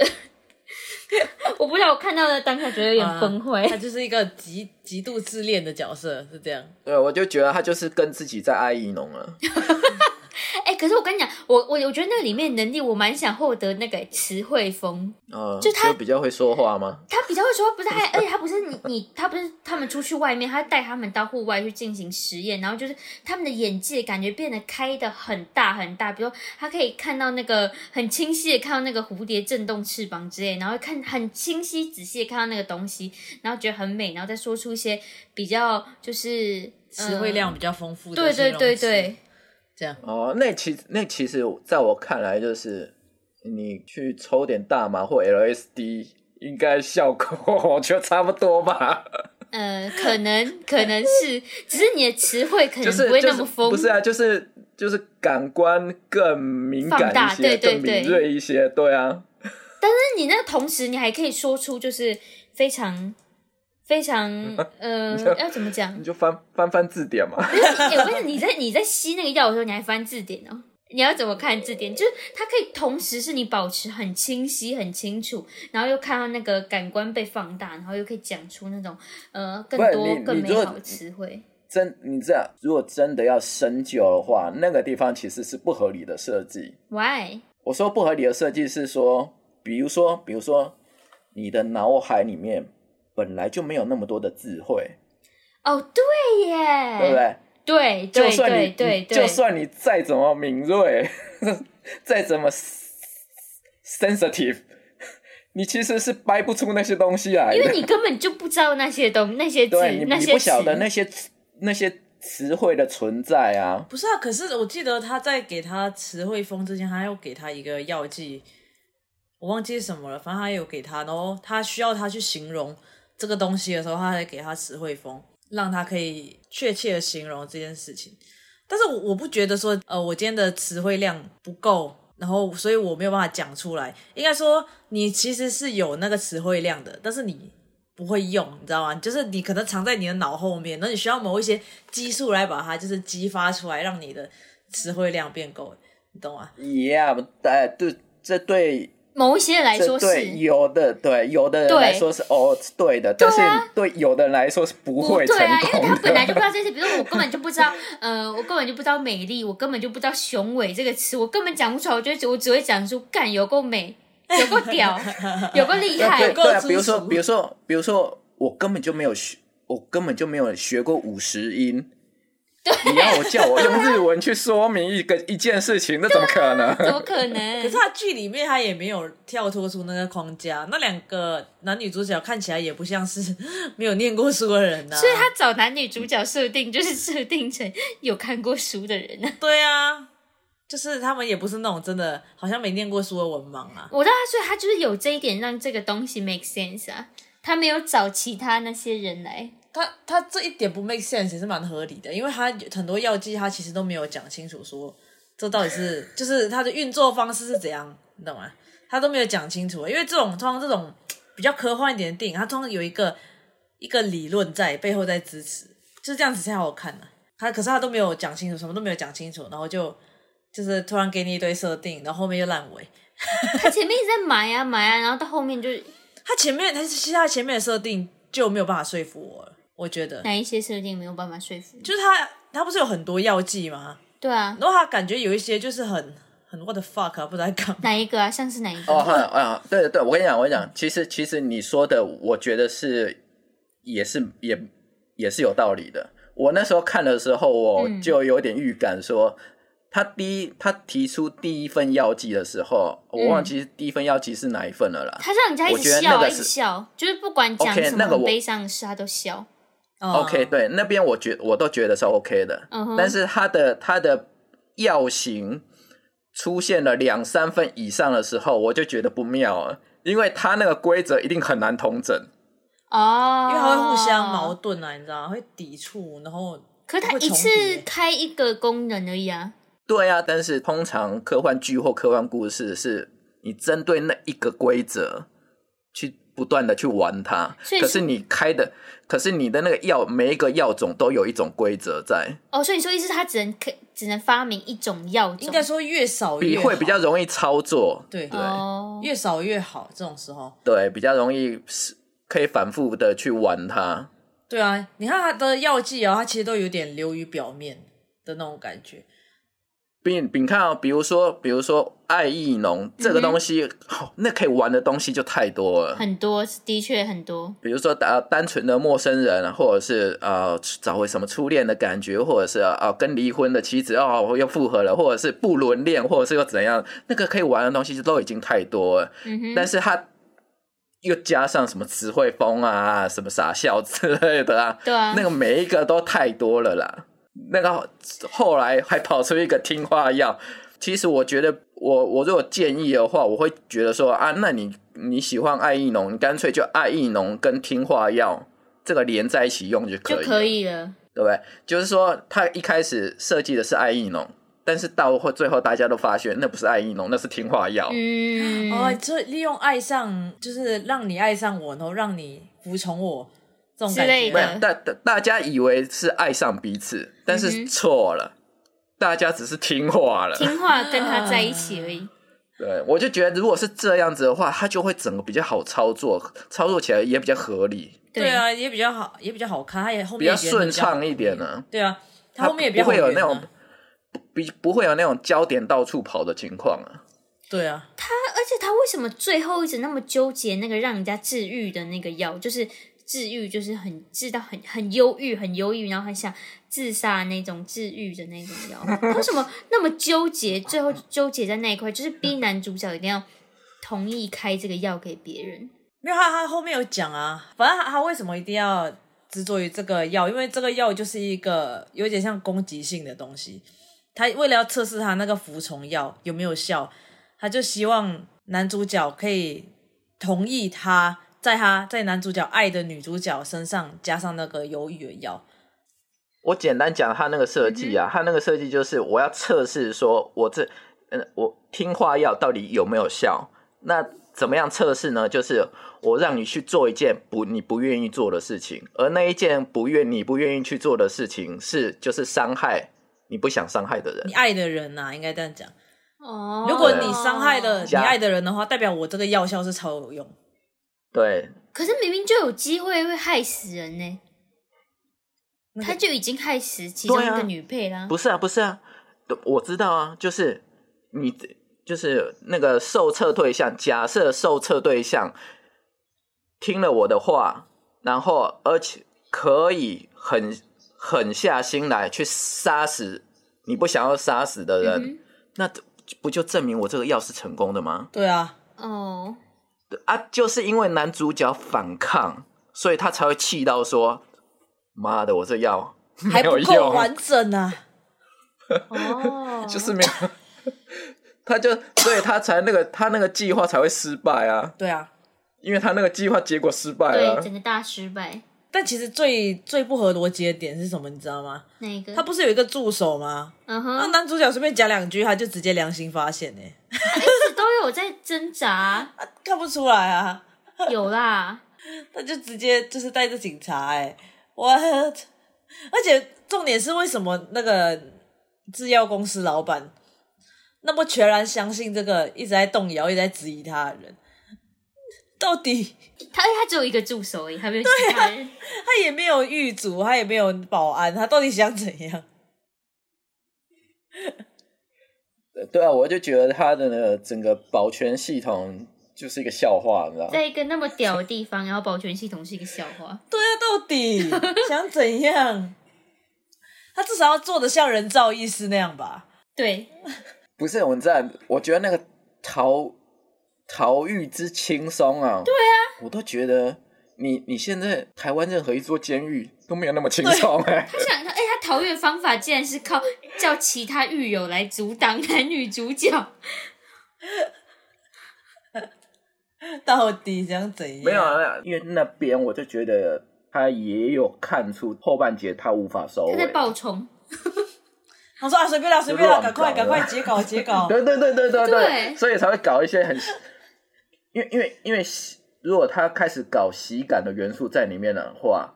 Speaker 1: 我不知道，我看到的当下觉得有点崩溃。
Speaker 3: 他就是一个极极度自恋的角色，是这样。
Speaker 4: 对，我就觉得他就是跟自己在爱意浓了。
Speaker 1: 哎、可是我跟你讲，我我我觉得那个里面能力，我蛮想获得那个词汇风。
Speaker 4: 呃，
Speaker 1: 就他
Speaker 4: 比较会说话吗？
Speaker 1: 他比较会说，不是还，而且他不是你你，他不是他们出去外面，他带他们到户外去进行实验，然后就是他们的眼界感觉变得开的很大很大，比如说他可以看到那个很清晰的看到那个蝴蝶震动翅膀之类，然后看很清晰仔细的看到那个东西，然后觉得很美，然后再说出一些比较就是
Speaker 3: 词汇量比较丰富的
Speaker 1: 对对对对，
Speaker 3: 这样
Speaker 4: 哦，那其那其实在我看来，就是你去抽点大麻或 LSD，应该效果我觉得差不多吧。
Speaker 1: 呃，可能可能是，只是你的词汇可能不会
Speaker 4: 就是
Speaker 1: 那么丰，
Speaker 4: 不是啊，就是就是感官更敏感一些，
Speaker 1: 对对
Speaker 4: 更敏锐一些，对啊。
Speaker 1: 但是你那个同时，你还可以说出就是非常非常 呃，要怎么讲
Speaker 4: 你？就翻翻翻字典嘛。
Speaker 1: 哎、我跟你讲，你在你在吸那个药的时候，你还翻字典哦。你要怎么看字典？就是它可以同时是你保持很清晰、很清楚，然后又看到那个感官被放大，然后又可以讲出那种呃更多更美好的词汇。
Speaker 4: 真你这样，如果真的要深究的话，那个地方其实是不合理的设计。
Speaker 1: Why？
Speaker 4: 我说不合理的设计是说，比如说，比如说，你的脑海里面本来就没有那么多的智慧，
Speaker 1: 哦，对耶，
Speaker 4: 对不对？
Speaker 1: 对对
Speaker 4: 就算你
Speaker 1: 对对对，
Speaker 4: 你就算你再怎么敏锐，再怎么 sensitive，你其实是掰不出那些东西来的。
Speaker 1: 因为你根本就不知道那些东 那些字
Speaker 4: 对你
Speaker 1: 那些
Speaker 4: 你不晓得那些词那些词汇的存在啊。
Speaker 3: 不是啊，可是我记得他在给他词汇封之前，他又给他一个药剂，我忘记什么了，反正他有给他，然后他需要他去形容这个东西的时候，他才给他词汇封，让他可以确切的形容这件事情。但是我我不觉得说，呃，我今天的词汇量不够，然后所以我没有办法讲出来。应该说，你其实是有那个词汇量的，但是你不会用，你知道吗？就是你可能藏在你的脑后面，那你需要某一些激素来把它就是激发出来，让你的词汇量变够，你懂吗
Speaker 4: ？Yeah，哎，对，这对
Speaker 1: 某一些人来说是。
Speaker 4: 有的对有的人
Speaker 1: 对
Speaker 4: 来说是哦是对的，但是
Speaker 1: 对
Speaker 4: 有的人来说是不
Speaker 1: 不
Speaker 4: 会成
Speaker 1: 对啊，因为他本来就。不知道这些，比如说我根本就不知道，呃，我根本就不知道美丽，我根本就不知道雄伟这个词，我根本讲不出来，我觉得我只会讲出干有够美，有够屌，有够厉害
Speaker 4: 对，对啊，
Speaker 3: 够
Speaker 4: 比如说比如说比如说我根本就没有学，我根本就没有学过五十音。你要我叫我用日文去说明一个一件事情，那怎么可能？
Speaker 1: 怎么可能？
Speaker 3: 可是他剧里面他也没有跳脱出那个框架，那两个男女主角看起来也不像是 没有念过书的人呐、啊。
Speaker 1: 所以他找男女主角设定就是设定成有看过书的人呢、
Speaker 3: 对啊，就是他们也不是那种真的好像没念过书的文盲啊。
Speaker 1: 我知道他，所以他就是有这一点让这个东西 make sense 啊。他没有找其他那些人来，
Speaker 3: 他他这一点不 make sense 也是蛮合理的，因为他很多药剂他其实都没有讲清楚说这到底是 就是它的运作方式是怎样，你懂吗？他都没有讲清楚，因为这种通常这种比较科幻一点的电影，它通常有一个一个理论在背后在支持，就是这样子才好看呢、他可是他都没有讲清楚，什么都没有讲清楚，然后就就是突然给你一堆设定，然后后面又烂尾。
Speaker 1: 他前面一直在埋啊埋啊，然后到后面就
Speaker 3: 他前面他其实他前面的设定就没有办法说服我了，我觉得
Speaker 1: 哪一些设定没有办法说服你？
Speaker 3: 就是他他不是有很多药剂吗？
Speaker 1: 对啊，
Speaker 3: 然后他感觉有一些就是很很 what the fuck 啊，不知道在干嘛。
Speaker 1: 哪一个啊？像是哪一个？
Speaker 4: 哦，对对对，我跟你讲，我跟你讲，其实其实你说的，我觉得是也是也也是有道理的。我那时候看的时候，我
Speaker 1: 嗯
Speaker 4: 就有点预感说，他第一他提出第一份药剂的时候，我忘记第一份药剂是哪一份了啦。
Speaker 1: 他让人家一
Speaker 4: 我
Speaker 1: 直笑啊，一直笑，就是不管讲什么悲伤的事，他都笑。
Speaker 3: 哦
Speaker 4: OK，对，那边我觉我都觉得是 OK 的，但是它的它的药型出现了两三份以上的时候，我就觉得不妙了，因为它那个规则一定很难统整。
Speaker 1: 哦，
Speaker 3: 因为它会互相矛。盾啊，你知道吗？会抵触，然后
Speaker 1: 可是他一次开一个功能而已啊。
Speaker 4: 对啊，但是通常科幻剧或科幻故事是你针对那一个规则去不断的去玩它，可是你开的，可是你的那个药每一个药种都有一种规则在，
Speaker 1: 哦，所以你说意思它只能可只能发明一种药种，
Speaker 3: 应该说越少越好
Speaker 4: 比会比较容易操作，
Speaker 3: 对
Speaker 4: 对。
Speaker 1: 哦，
Speaker 3: 越少越好。这种时候，
Speaker 4: 对，比较容易是可以反复的去玩它。
Speaker 3: 对啊，你看它的药剂啊，它其实都有点流于表面的那种感觉。
Speaker 4: 并并看哦，比如说，比如说爱意浓这个东西，哦那可以玩的东西就太多了。
Speaker 1: 很多，的确很多。
Speaker 4: 比如说，呃，单纯的陌生人，或者是呃，找回什么初恋的感觉，或者是啊、呃跟离婚的妻子哦又复合了，或者是不伦恋，或者是又怎样，那个可以玩的东西就都已经太多了。但是他又加上什么词汇风啊，什么傻笑之类的啊，
Speaker 1: 对啊，
Speaker 4: 那个每一个都太多了啦。那个后来还跑出一个听话药，其实我觉得我我如果建议的话，我会觉得说啊，那你你喜欢爱意浓，你干脆就爱意浓跟听话药这个连在一起用就可以，
Speaker 1: 就可以了。
Speaker 4: 对不对？就是说他一开始设计的是爱意浓，但是到后最后大家都发现那不是爱意浓，那是听话药。
Speaker 1: 嗯，
Speaker 3: 哦，就利用爱上，就是让你爱上我，然后让你服从我这种感觉。
Speaker 1: 之
Speaker 4: 大大大家以为是爱上彼此，但是错了，大家只是听话了。
Speaker 1: 听话跟他在一起而已。
Speaker 4: 对，我就觉得如果是这样子的话，他就会整个比较好操作，操作起来也比较合理，
Speaker 3: 对啊，也比较好，也比较好看，他也后面
Speaker 4: 比较顺畅一点呢。
Speaker 3: 对啊，它
Speaker 4: 它
Speaker 3: 后面也比较
Speaker 4: 不会有那种不不会有那种焦点到处跑的情况啊。
Speaker 3: 对啊，他
Speaker 1: 而且他为什么最后一直那么纠结那个让人家治愈的那个药？就是治愈，就是很治到很很忧郁，很忧郁，然后很想自杀那种治愈的那种药。他为什么那么纠结？最后纠结在那一块，就是 逼男主角一定要同意开这个药给别人。
Speaker 3: 没有他他后面有讲啊，反正他他为什么一定要执着于这个药？因为这个药就是一个有点像攻击性的东西。他为了要测试他那个服从药有没有效，他就希望男主角可以同意他在他在男主角爱的女主角身上加上那个忧郁的药。
Speaker 4: 我简单讲他那个设计啊，他那个设计就是我要测试说我这嗯我听话药到底有没有效。那怎么样测试呢？就是我让你去做一件不你不愿意做的事情，而那一件不愿你不愿意去做的事情是就是伤害你不想伤害的人
Speaker 3: 你。爱的人呐、应该这样讲。
Speaker 1: 哦，
Speaker 3: 如果你伤害了你爱的人的话，代表我这个药效是超有用。
Speaker 4: 对，
Speaker 1: 可是明明就有机会会害死人呢，
Speaker 3: 那个
Speaker 1: 他就已经害死其中一
Speaker 4: 对啊
Speaker 1: 个女配啦。
Speaker 4: 不是啊，不是啊，我知道啊，就是你就是那个受测对象，假设受测对象听了我的话，然后而且可以狠狠下心来去杀死你不想要杀死的人，
Speaker 1: 嗯
Speaker 4: 那不就证明我这个药是成功的吗？
Speaker 3: 对啊，
Speaker 1: 哼哦，
Speaker 4: 啊，就是因为男主角反抗，所以他才会气到说：“妈的，我这药没
Speaker 3: 还不够
Speaker 4: 有用。”
Speaker 3: 完整啊！
Speaker 1: 哦，
Speaker 4: 就是没有，他就所以他才那个他那个计划才会失败啊，
Speaker 3: 对啊，
Speaker 4: 因为他那个计划结果失败了对，
Speaker 1: 整个大失败。
Speaker 3: 但其实最最不合逻辑的点是什么？你知道吗？
Speaker 1: 哪一个，
Speaker 3: 他不是有一个助手吗？
Speaker 1: 嗯哼
Speaker 3: 那
Speaker 1: 哼，
Speaker 3: 男主角随便讲两句，他就直接良心发现呢、
Speaker 1: 一直都有在挣扎，
Speaker 3: 他 看不出来啊，
Speaker 1: 有啦，
Speaker 3: 他就直接就是带着警察哎、我，而且重点是为什么那个制药公司老板那么全然相信这个一直在动摇、一直在质疑他的人？到底
Speaker 1: 他他只有一个助手而已，还没有其他人。
Speaker 3: 他也没有狱卒，他也没有保安，他到底想怎样？
Speaker 4: 对啊，我就觉得他的那个整个保全系统就是一个笑话，你知道吗？
Speaker 1: 在一个那么屌的地方，然后保全系统是一个笑话。
Speaker 3: 对啊，到底 想怎样？他至少要做的像人造医师那样吧？
Speaker 1: 对，
Speaker 4: 不是我在，我觉得那个逃逃狱之轻松啊！对啊，我都觉得你你现在台湾任何一座监狱都没有那么轻松哎、
Speaker 1: 他想他，哎、他逃狱的方法竟然是靠叫其他狱友来阻挡男女主角。
Speaker 3: 到底想怎样？
Speaker 4: 没有啊，因为那边我就觉得他也有看出后半节他无法收
Speaker 1: 他在
Speaker 4: 尾。
Speaker 1: 爆冲，
Speaker 3: 他说啊，随便啦，随便啦，
Speaker 4: 乱
Speaker 3: 赶快
Speaker 4: 搞
Speaker 3: 赶快
Speaker 4: 了
Speaker 3: 截稿截稿。
Speaker 4: 对对对对对
Speaker 1: 对
Speaker 4: 所以才会搞一些很，因为因为因为喜如果他开始搞喜感的元素在里面的话，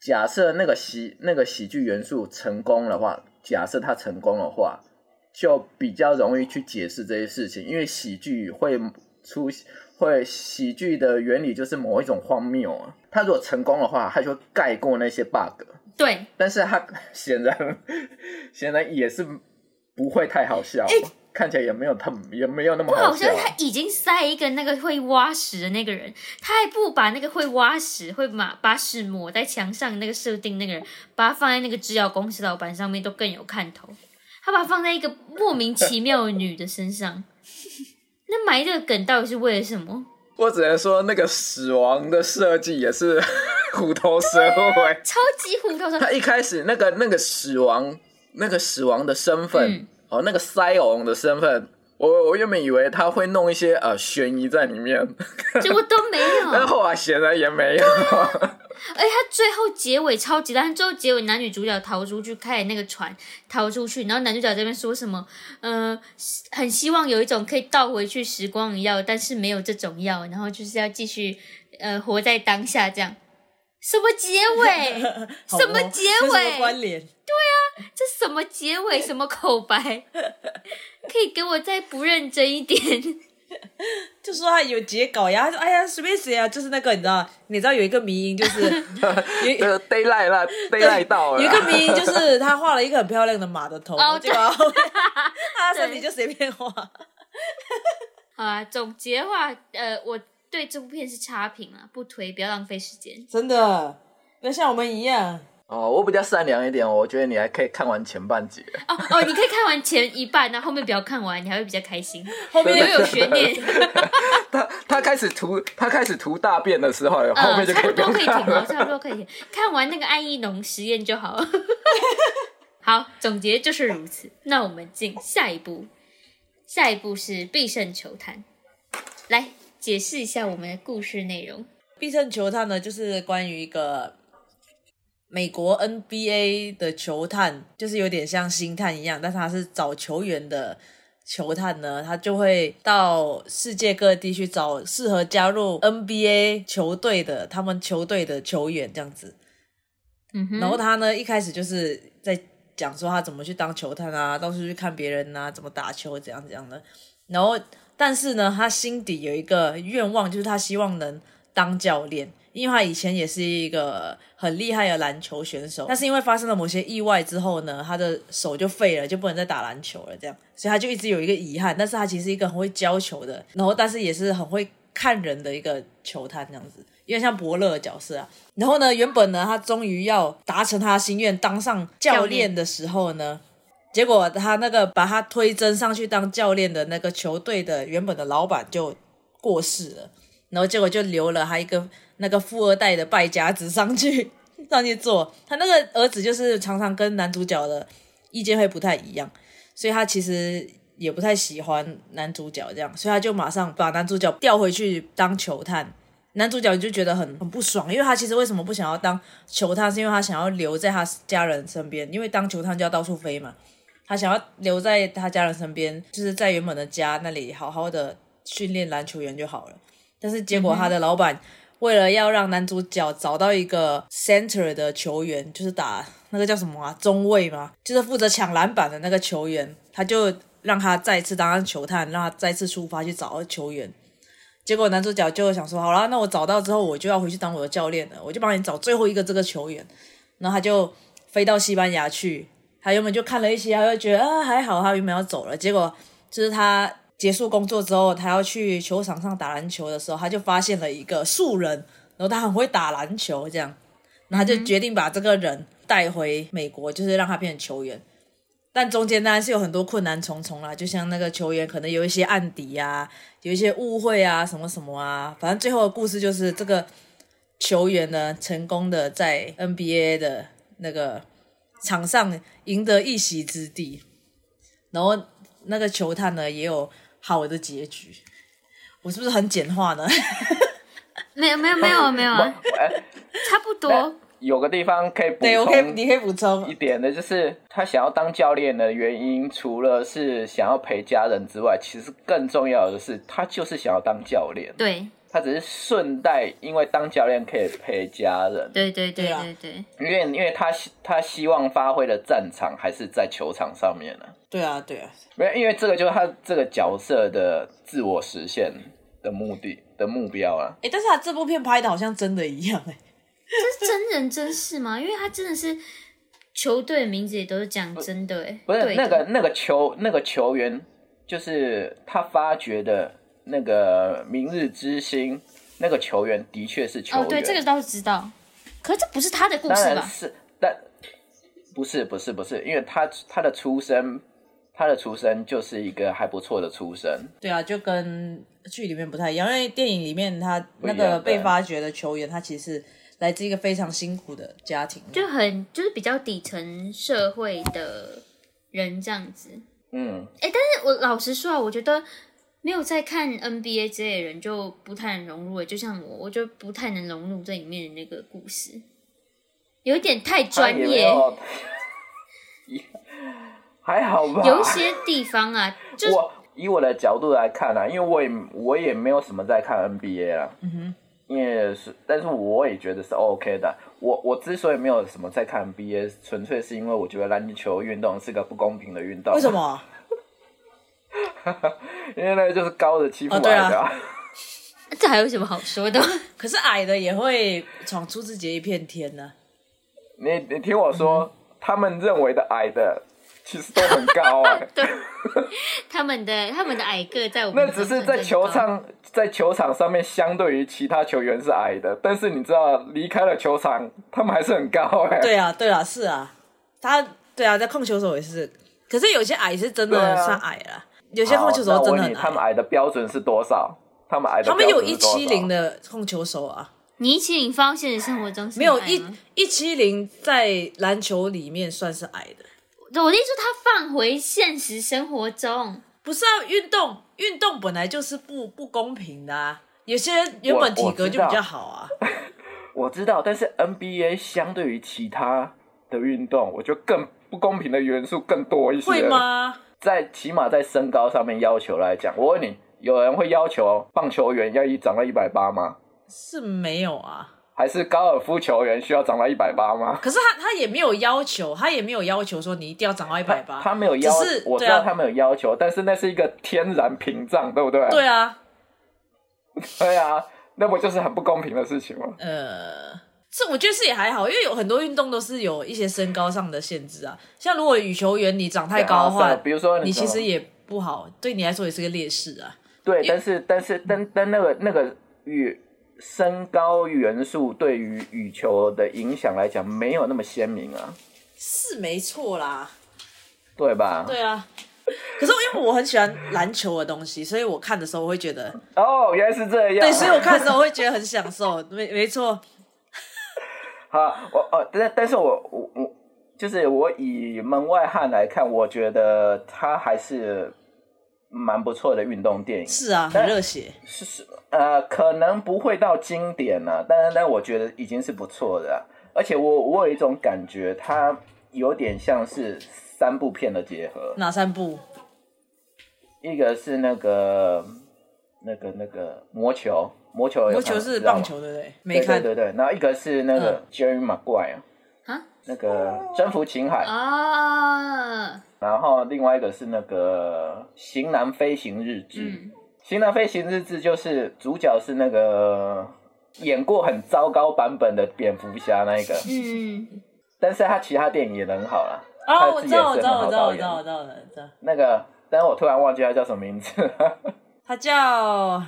Speaker 4: 假设那个喜那个喜剧元素成功的话，假设他成功的话，就比较容易去解释这些事情，因为喜剧会出会喜剧的原理就是某一种荒谬啊，他如果成功的话，他就盖过那些 bug。
Speaker 1: 对，
Speaker 4: 但是他 显然 显然也是不会太好笑，看起来也没有他也没有那么
Speaker 1: 不好
Speaker 4: 笑
Speaker 1: 笑，他已经塞一个那个会挖屎的那个人，他还不把那个会挖屎、会把把屎抹在墙上那个设定那个人，把他放在那个制药公司老板上面都更有看头。他把它放在一个莫名其妙的女的身上，那埋这个梗到底是为了什么？
Speaker 4: 我只能说那个死亡的设计也是虎头蛇尾。
Speaker 1: 超级虎头蛇，
Speaker 4: 他一开始那个那个死亡那个死亡的身份、
Speaker 1: 嗯
Speaker 4: 哦，那个塞翁的身份。我我原本以为他会弄一些呃悬疑在里面，
Speaker 1: 结果都没有。
Speaker 4: 但后来显然也没有。
Speaker 1: 而且他最后结尾超级烂，最后结尾男女主角逃出去，开那个船逃出去，然后男主角这边说什么，呃，很希望有一种可以倒回去时光的药，但是没有这种药，然后就是要继续呃活在当下这样。什么结尾？
Speaker 3: 好
Speaker 1: 什么
Speaker 3: 哦
Speaker 1: 结
Speaker 3: 这什么
Speaker 1: 尾
Speaker 3: 关联？
Speaker 1: 这什么结尾？什么口白？可以给我再不认真一点？
Speaker 3: 就说他有截稿呀，他说哎呀随便写啊，就是那个你知道，你知道有一个迷音就是有 一
Speaker 4: 这个 d a y l i g h t 啦 d a y l i g h t 到了。
Speaker 3: 有一个迷音就是他画了一个很漂亮的马的头，
Speaker 1: 哦
Speaker 3: 结果后面他的身体就随便画。
Speaker 1: 好啊，总结的话，呃，我对这部片是差评啊，不推，不要浪费时间。
Speaker 3: 真的，不要像我们一样。
Speaker 4: 哦，我比较善良一点，我觉得你还可以看完前半节。
Speaker 1: 哦哦，你可以看完前一半，然后后面不要看完，你还会比较开心，
Speaker 3: 后面
Speaker 1: 又有悬念。
Speaker 4: 他他开始涂他开始涂大便的时候，后
Speaker 1: 嗯，
Speaker 4: 面就可以不
Speaker 1: 差不多可以。停了，差不多可以停。看完那个安逸农实验就好。好，总结就是如此。那我们进下一步，下一步是必胜球探，来解释一下我们的故事内容。
Speaker 3: 必胜球探呢，就是关于一个美国 NBA 的球探，就是有点像星探一样，但是他是找球员的球探呢，他就会到世界各地去找适合加入 NBA 球队的他们球队的球员这样子。
Speaker 1: 嗯哼，
Speaker 3: 然后他呢，一开始就是在讲说他怎么去当球探啊，到处去看别人啊，怎么打球，怎样怎样的。然后，但是呢，他心底有一个愿望，就是他希望能当教练，因为他以前也是一个很厉害的篮球选手，但是因为发生了某些意外之后呢，他的手就废了，就不能再打篮球了，这样，所以他就一直有一个遗憾。但是他其实是一个很会教球的，然后但是也是很会看人的一个球探这样子。有点像伯乐的角色啊。然后呢，原本呢，他终于要达成他的心愿，当上教练的时候呢，结果他那个把他推甄上去当教练的那个球队的原本的老板就过世了，然后结果就留了他一个那个富二代的败家子上去 上去做。他那个儿子就是常常跟男主角的意见会不太一样，所以他其实也不太喜欢男主角这样，所以他就马上把男主角调回去当球探。男主角就觉得很很不爽，因为他其实为什么不想要当球探，是因为他想要留在他家人身边，因为当球探就要到处飞嘛，他想要留在他家人身边，就是在原本的家那里好好的训练篮球员就好了。但是结果他的老板为了要让男主角找到一个 center 的球员，就是打那个叫什么啊中卫嘛，就是负责抢篮板的那个球员，他就让他再次当上球探，让他再次出发去找球员。结果男主角就想说，好啦，那我找到之后，我就要回去当我的教练了，我就帮你找最后一个这个球员。然后他就飞到西班牙去，他原本就看了一些，他就觉得啊还好，他原本要走了，结果就是他结束工作之后，他要去球场上打篮球的时候，他就发现了一个素人，然后他很会打篮球，这样，然后他就决定把这个人带回美国，就是让他变成球员。但中间当然是有很多困难重重啦，就像那个球员可能有一些案底啊，有一些误会啊，什么什么啊，反正最后的故事就是这个球员呢，成功的在 NBA 的那个场上赢得一席之地，然后那个球探呢也有好的结局。我是不是很简化呢？
Speaker 1: 没有没有没有 没有啊，
Speaker 4: 哎
Speaker 1: 差不多。
Speaker 4: 有个地方可以补
Speaker 3: 对，我可以，
Speaker 4: 充
Speaker 3: 你可以补充
Speaker 4: 一。点的，就是他想要当教练的原因，除了是想要陪家人之外，其实更重要的是，他就是想要当教练。
Speaker 1: 对
Speaker 4: 他只是顺带，因为当教练可以陪家人，
Speaker 1: 对对对
Speaker 3: 对
Speaker 1: 对，
Speaker 4: 因为因为他他希望发挥的战场还是在球场上面呢、
Speaker 3: 对啊，对啊，
Speaker 4: 没有，因为这个就是他这个角色的自我实现的目的的目标啊。
Speaker 3: 哎，但是他这部片拍的好像真的一样哎。
Speaker 1: 这是真人真事吗？因为他真的是球队名字也都是讲真的哎，
Speaker 4: 不是那个那个球那个球员，就是他发掘的那个明日之星那个球员，的确是球员。
Speaker 1: 哦，对，这个倒是知道，可是这不是他的故事吧？
Speaker 4: 然是，但不是不是不是，因为他他的出身，他的出身就是一个还不错的出身。
Speaker 3: 对啊，就跟剧里面不太一样，因为电影里面他那个被发掘的球员，他其实来自一个非常辛苦的家庭。
Speaker 1: 就很就是比较底层社会的人这样子。
Speaker 4: 嗯，
Speaker 1: 哎、但是我老实说啊，我觉得没有在看 NBA 之类的人就不太能融入、欸，就像我，我就不太能融入这里面的那个故事，有一点太
Speaker 4: 他
Speaker 1: 专业，
Speaker 4: 还好吧。
Speaker 1: 有一些地方啊，就
Speaker 4: 我以我的角度来看啊，因为我也我也没有什么在看 NBA 啊，嗯哼，因为是，但是我也觉得是 OK 的。我我之所以没有什么在看 NBA，纯粹是因为我觉得篮球运动是个不公平的运动。
Speaker 3: 为什？么？
Speaker 4: 因为那个就是高的欺负矮的、啊。
Speaker 1: 这还有什么好说的？
Speaker 3: 可是矮的也会闯出自己的一片天呢、
Speaker 4: 你你听我说，他们认为的矮的其实都很高啊。
Speaker 1: 对，他们的他们的矮个在我们
Speaker 4: 那只是在球场，在球场上面，相对于其他球员是矮的，但是你知道，离开了球场，他们还是很高哎、
Speaker 3: 对啊，对啊，是啊，他对啊，在控球手也是，可是有些矮是真的算矮了，有些控球手
Speaker 4: 好那我问你，
Speaker 3: 真的很矮
Speaker 4: 他们
Speaker 3: 矮。
Speaker 4: 的标准是多少？他们矮的
Speaker 3: 他们有一
Speaker 4: 标准是多少
Speaker 3: 七零，的控球手啊，
Speaker 1: 你一七零放现实生活中是
Speaker 3: 没有一一七零在篮球里面算是矮的。
Speaker 1: 对我的意思说，他放回现实生活中，
Speaker 3: 不是啊，运动运动本来就是不不公平的啊。有些人原本体格就比较好啊，
Speaker 4: 我 知道，但是 NBA 相对于其他的运动，我觉得更不公平的元素更多一些。
Speaker 3: 会？吗？
Speaker 4: 在起码在身高上面要求来讲，我问你，有人会要求棒球员要一长到一百八吗？
Speaker 3: 是没有啊。
Speaker 4: 还是高尔夫球员需要长到一百八吗？
Speaker 3: 可是他他也没有要求，他也没有要求说你一定要长到一百八。
Speaker 4: 他没有要
Speaker 3: 只是，对啊，
Speaker 4: 我知道他没有要求，但是那是一个天然屏障，对不对？
Speaker 3: 对啊，
Speaker 4: 对啊，那不就是很不公平的事情吗？
Speaker 3: 呃，这我觉得是也还好，因为有很多运动都是有一些身高上的限制啊。像如果羽球员你长太高的话
Speaker 4: 啊，比如说
Speaker 3: 你其实
Speaker 4: 也
Speaker 3: 也不好，对你来说也是个劣势啊。
Speaker 4: 对，但是但是但但那个那个羽身高元素对于羽球的影响来讲，没有那么鲜明啊，
Speaker 3: 是没错啦，
Speaker 4: 对吧？
Speaker 3: 对啊。可是因为我很喜欢篮球的东西，所以我看的时候我会觉得，
Speaker 4: 哦，原来是这样。
Speaker 3: 对，所以我看的时候我会觉得很享受。没没错，
Speaker 4: 好，我哦，但但是我我我就是我以门外汉来看，我觉得它还是蛮不错的运动电影。
Speaker 3: 是啊，很热血。
Speaker 4: 是是呃，可能不会到经典呢、但但我觉得已经是不错的啊、而且我我有一种感觉，它有点像是三部片的结合，
Speaker 3: 哪三部？
Speaker 4: 一个是那个那个那个魔球，魔球有
Speaker 3: 魔球是棒球，对不对？没看。
Speaker 4: 对对对对，然后一个是那个
Speaker 3: 嗯
Speaker 4: Jerry Maguire
Speaker 1: 啊，
Speaker 4: 那个征服情海，
Speaker 1: 啊，
Speaker 4: 然后另外一个是那个《型男飞行日志》。
Speaker 1: 嗯，
Speaker 4: 型男飞行日志》就是主角是那个演过很糟糕版本的蝙蝠侠那一个，
Speaker 1: 嗯，
Speaker 4: 但是他其他电影演的很好啦。
Speaker 3: 哦，我知道，我知道，我知道，我知道，我。知道了，知道。
Speaker 4: 那个但是我突然忘记他叫什么名字。
Speaker 3: 他叫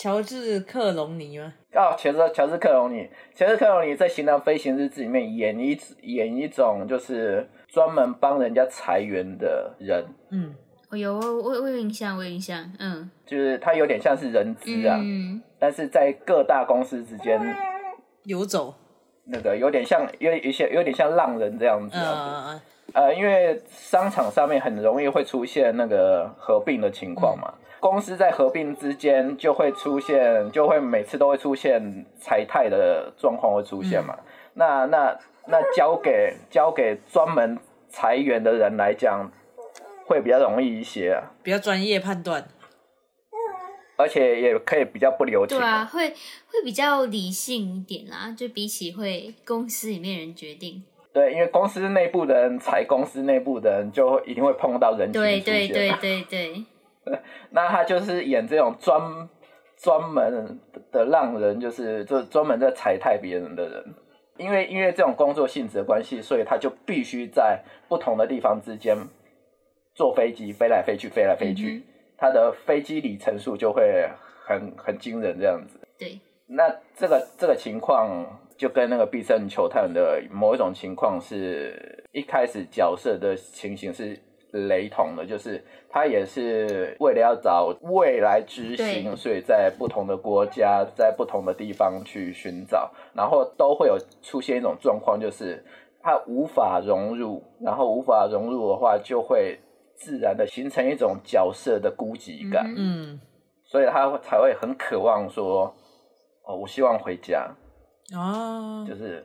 Speaker 3: 乔治克隆尼吗？
Speaker 4: 哦，乔治乔治克隆尼，乔治克隆尼在《行囊飞行日志》里面演一演一种就是专门帮人家裁员的人，
Speaker 3: 嗯，
Speaker 1: 我有我我我有印象，我有印象，嗯。
Speaker 4: 就是他有点像是人资啊，
Speaker 1: 嗯，
Speaker 4: 但是在各大公司之间，
Speaker 3: 游走，
Speaker 4: 那个有点像有一些有点像浪人这样子
Speaker 3: 嗯
Speaker 4: 啊。
Speaker 3: 嗯
Speaker 4: 呃，因为商场上面很容易会出现那个合并的情况嘛，公司在合并之间就会出现，就会每次都会出现裁汰的状况会出现嘛。那那那交给交给专门裁员的人来讲，会比较容易一些啊，
Speaker 3: 比较专业判断。
Speaker 4: 而且也可以比较不留情。
Speaker 1: 对啊，会会比较理性一点啦，就比起会公司里面人决定，
Speaker 4: 对，因为公司内部的人裁公司内部的人，就会一定会碰到人情
Speaker 1: 对对对
Speaker 4: 嘛
Speaker 1: 对对，
Speaker 4: 那他就是演这种专专门的让人，就是就专门在踩踏别人的人。因为因为这种工作性质的关系，所以他就必须在不同的地方之间坐飞机飞来飞去，飞来飞去，
Speaker 1: 嗯
Speaker 4: 他的飞机里程数就会很很惊人这样子。
Speaker 1: 对，
Speaker 4: 那这个这个情况就跟那个必胜球探的某一种情况是一开始角色的情形是雷同的，就是他也是为了要找未来之星，所以在不同的国家，在不同的地方去寻找，然后都会有出现一种状况，就是他无法融入，然后无法融入的话，就会自然的形成一种角色的孤寂感。
Speaker 1: 嗯
Speaker 3: 嗯，
Speaker 4: 所以他才会很渴望说，哦，我希望回家，
Speaker 3: 哦，
Speaker 4: 就是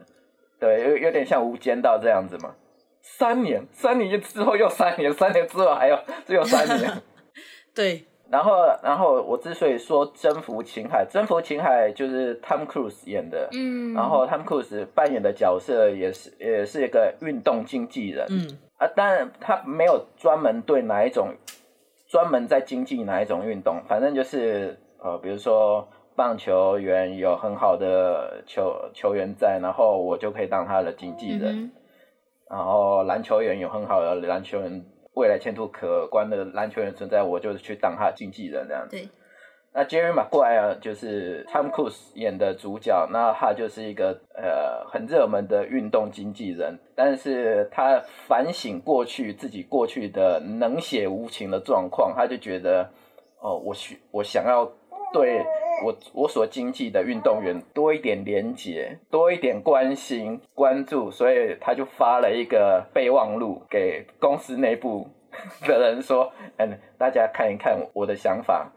Speaker 4: 对，有有点像《无间道》这样子嘛。三年，三年之后又三年，三年之后还有只有三年。
Speaker 3: 对，
Speaker 4: 然后，然后我之所以说征服情海，征服情海就是 Tom Cruise 演的，
Speaker 1: 嗯，
Speaker 4: 然后 Tom Cruise 扮演的角色也是也是一个运动经纪人，
Speaker 3: 嗯。
Speaker 4: 啊，当然他没有专门对哪一种，专门在经济哪一种运动，反正就是呃，比如说棒球员有很好的球球员在，然后我就可以当他的经纪人，
Speaker 1: 嗯
Speaker 4: 然后篮球员有很好的篮球员，未来前途可观的篮球员存在，我就去当他经纪人这样子。
Speaker 1: 对，
Speaker 4: 那 Jerry Maguire 就是 Tom Cruise 演的主角，那他就是一个呃很热门的运动经纪人，但是他反省过去自己过去的冷血无情的状况，他就觉得哦，我需我想要对我我所经纪的运动员多一点连结，多一点关心关注，所以他就发了一个备忘录给公司内部的人说，嗯，大家看一看我的想法。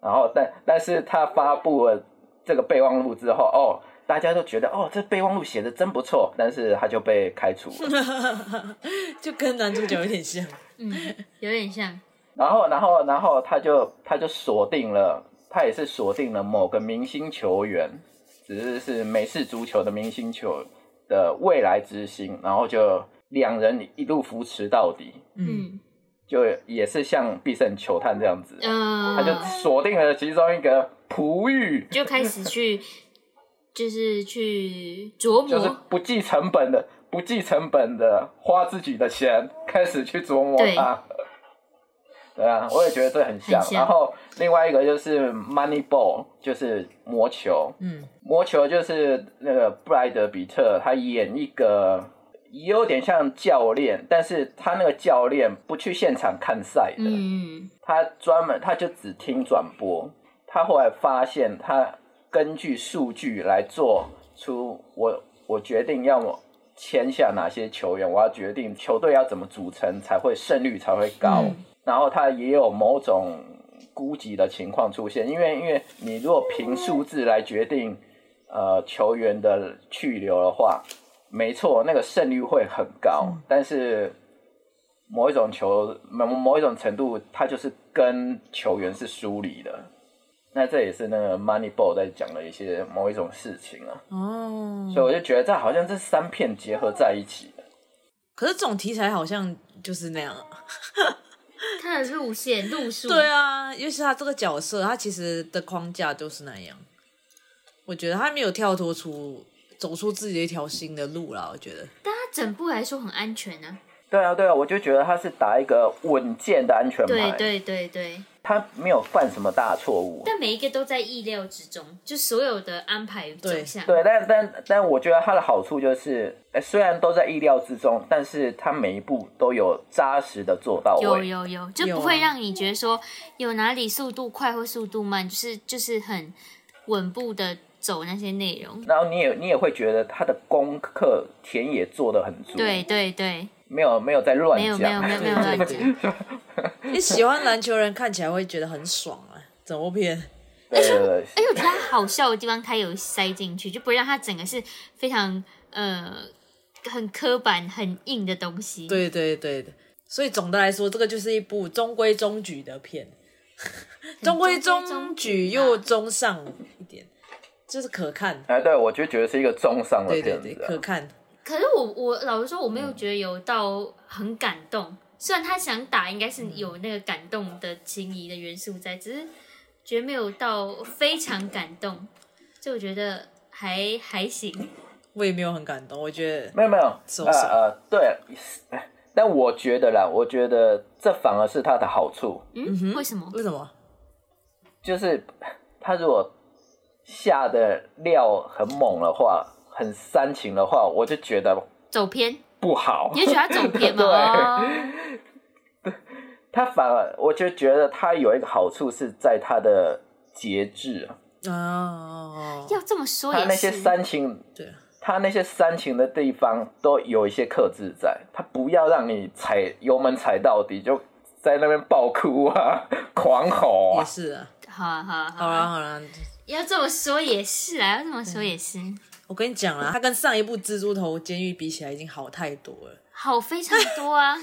Speaker 4: 然后但但是他发布了这个备忘录之后，哦，大家都觉得哦，这备忘录写的真不错，但是他就被开除了。
Speaker 3: 就跟男主角有点像。
Speaker 1: 嗯，有点像，
Speaker 4: 然后然后然后他就他就锁定了，他也是锁定了某个明星球员，只是是美式足球的明星球的未来之星，然后就两人一路扶持到底，
Speaker 3: 嗯，
Speaker 1: 嗯
Speaker 4: 就也是像必胜球探这样子，
Speaker 1: 嗯，
Speaker 4: 他就锁定了其中一个璞玉。
Speaker 1: 就开始去，就是去琢磨，
Speaker 4: 就是不计成本的、不计成本的花自己的钱，开始去琢磨
Speaker 1: 对
Speaker 4: 它。对啊，我也觉得这很像。
Speaker 1: 很像
Speaker 4: 然后另外一个就是 Moneyball，就是魔球。
Speaker 3: 嗯，
Speaker 4: 魔球就是那个布莱德比特，他演一个有点像教练，但是他那个教练不去现场看赛的，
Speaker 1: 嗯
Speaker 4: 他专门他就只听转播。他后来发现，他根据数据来做出我我决定要签下哪些球员，我要决定球队要怎么组成才会胜率才会高。
Speaker 3: 嗯
Speaker 4: 然后他也有某种估计的情况出现，因为因为你如果凭数字来决定呃球员的去留的话，没错，那个胜率会很高，但是某一种球某某一种程度，它就是跟球员是疏离的。那这也是那个 Moneyball 在讲的一些某一种事情啊，
Speaker 3: 哦，
Speaker 4: 所以我就觉得这好像这三片结合在一起的。
Speaker 3: 可是这种题材好像就是那样。
Speaker 1: 他的路线路数，
Speaker 3: 对啊，尤其是他这个角色，他其实的框架就是那样。我觉得他没有跳脱出走出自己的一条新的路啦。我觉得，
Speaker 1: 但他整部来说很安全啊。
Speaker 4: 对啊，对啊，我就觉得他是打一个稳健的安全牌，
Speaker 1: 对对对对，
Speaker 4: 他没有犯什么大错误。
Speaker 1: 但每一个都在意料之中，就所有的安排走向。
Speaker 4: 对，但但但我觉得他的好处就是，呃虽然都在意料之中，但是他每一步都有扎实的做到位。
Speaker 1: 有有有，就不会让你觉得说有哪里速度快或速度慢，就是就是很稳步的走那些内容。
Speaker 4: 然后你也你也会觉得他的功课田野做的很足，
Speaker 1: 对，对对，
Speaker 4: 没有没有在乱
Speaker 1: 没有
Speaker 4: 讲，
Speaker 1: 没有没有没有乱讲。
Speaker 3: 你喜欢篮球人看起来会觉得很爽啊，整部片。
Speaker 4: 对对对，
Speaker 1: 而且我觉得他好笑的地方，他有塞进去，就不会让他整个是非常呃很刻板、很硬的东西。
Speaker 3: 对对对的，所以总的来说，这个就是一部中规中矩的片，中规中矩又中上一点，就是可看。
Speaker 4: 哎，对我就觉得是一个中上的
Speaker 3: 对对
Speaker 4: 片子、
Speaker 3: 对，
Speaker 4: 啊，
Speaker 3: 可看。
Speaker 1: 可是我我老实说，我没有觉得有到很感动。虽然他想打，应该是有那个感动的情谊的元素在，只是觉得没有到非常感动。就我觉得还还行。
Speaker 3: 我也没有很感动，我觉得
Speaker 4: 没有没有，呃呃，对，但我觉得啦，我觉得这反而是他的好处，
Speaker 1: 嗯，为什么？
Speaker 3: 为什么？
Speaker 4: 就是他如果下的料很猛的话，很煽情的话，我就觉得
Speaker 1: 走偏？
Speaker 4: 不好。
Speaker 1: 也许他走偏吗？
Speaker 4: 对
Speaker 1: 哦，
Speaker 4: 他反而我就觉得他有一个好处是在他的节制啊，
Speaker 3: 哦，
Speaker 1: 要这么说也
Speaker 4: 他那些。煽情，
Speaker 3: 对，
Speaker 4: 他那些煽情的地方都有一些克制在，他不要让你踩油门踩到底，就在那边爆哭啊、狂吼啊。
Speaker 3: 也是啊。
Speaker 1: 好啊好啊
Speaker 3: 好啊好啊，
Speaker 1: 要这么说也是啊，要这么说也是，
Speaker 3: 我跟你讲啦，他跟上一部《蜘蛛头监狱》比起来，已经好太多了。
Speaker 1: 好非常多啊。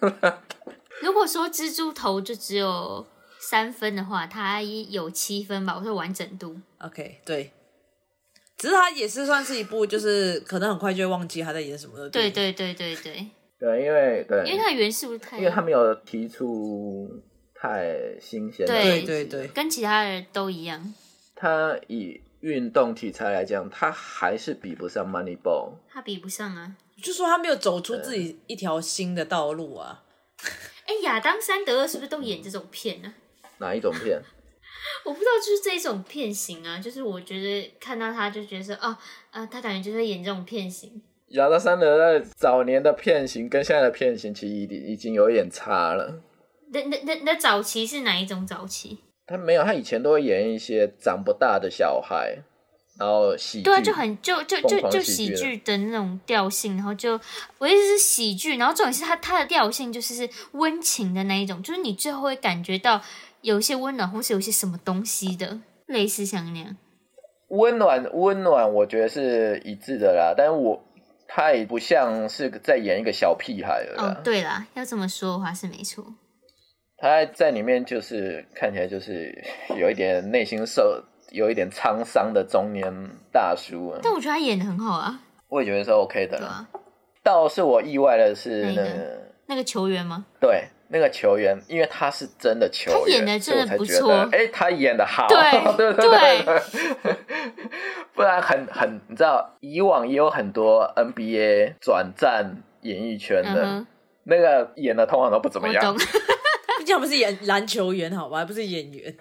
Speaker 1: 如果说蜘蛛头就只有三分的话，它有七分吧。我说完整度
Speaker 3: ，OK，对，只是他也是算是一部，就是可能很快就会忘记他在演什么的。
Speaker 1: 对，对对对对，
Speaker 4: 对，因为对，
Speaker 1: 因为它的元素太，
Speaker 4: 因为他没有提出太新鲜的
Speaker 1: 对
Speaker 3: 对对
Speaker 1: 跟其他的都一样，
Speaker 4: 他以运动题材来讲，他还是比不上 Moneyball。
Speaker 1: 他比不上啊。
Speaker 3: 就说他没有走出自己一条新的道路啊。
Speaker 1: 哎，亚当·山德勒是不是都演这种片呢、
Speaker 4: 哪一种片？
Speaker 1: 我不知道，就是这一种片型啊，就是我觉得看到他就觉得说，哦，啊，他感觉就是演这种片型。
Speaker 4: 亚当·山德勒早年的片型跟现在的片型其实已已经有一点差了。
Speaker 1: 那那那那早期是哪一种早期？
Speaker 4: 他没有，他以前都会演一些长不大的小孩，然后喜剧，
Speaker 1: 对啊，就很就就就就
Speaker 4: 喜剧
Speaker 1: 的那种调性，然后就我意思是喜剧，然后重点是他他的调性就是是温情的那一种，就是你最后会感觉到有一些温暖，或是有些什么东西的，类似像那样。
Speaker 4: 温暖温暖，我觉得是一致的啦。但是我他也不像是在演一个小屁孩了。
Speaker 1: 哦，对啦，要这么说的话是没错。
Speaker 4: 他在里面就是看起来就是有一点内心受有一点沧桑的中年大叔啊，
Speaker 1: 但我觉得他演的很好啊，
Speaker 4: 我也觉得是 OK 的。
Speaker 1: 啊，
Speaker 4: 倒是我意外的是那个
Speaker 1: 那个球员吗？
Speaker 4: 对那个球员，因为他是真的球员，
Speaker 1: 他演的真的
Speaker 4: 所以我才觉得
Speaker 1: 不错
Speaker 4: 哎、他演的好，
Speaker 1: 对
Speaker 4: 对
Speaker 1: 对
Speaker 4: 对，不然很很，你知道，以往也有很多 NBA 转战演艺圈的，
Speaker 1: 嗯，
Speaker 4: 那个演的通常都不怎么样
Speaker 1: 我懂。。
Speaker 3: 毕竟他不是演篮球员，好吧，还不是演员。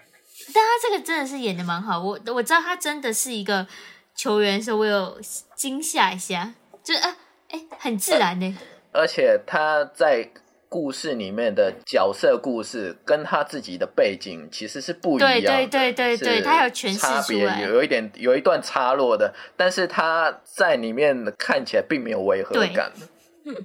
Speaker 1: 但他这个真的是演的蛮好，我我知道他真的是一个球员的时候，我有惊吓一下，就是啊，哎、很自然的。
Speaker 4: 而且他在故事里面的角色故事跟他自己的背景其实是不一样的，
Speaker 1: 对对对对对他有诠释
Speaker 4: 差别
Speaker 1: 出来
Speaker 4: 有一点有一段差落的，但是他在里面看起来并没有违和感，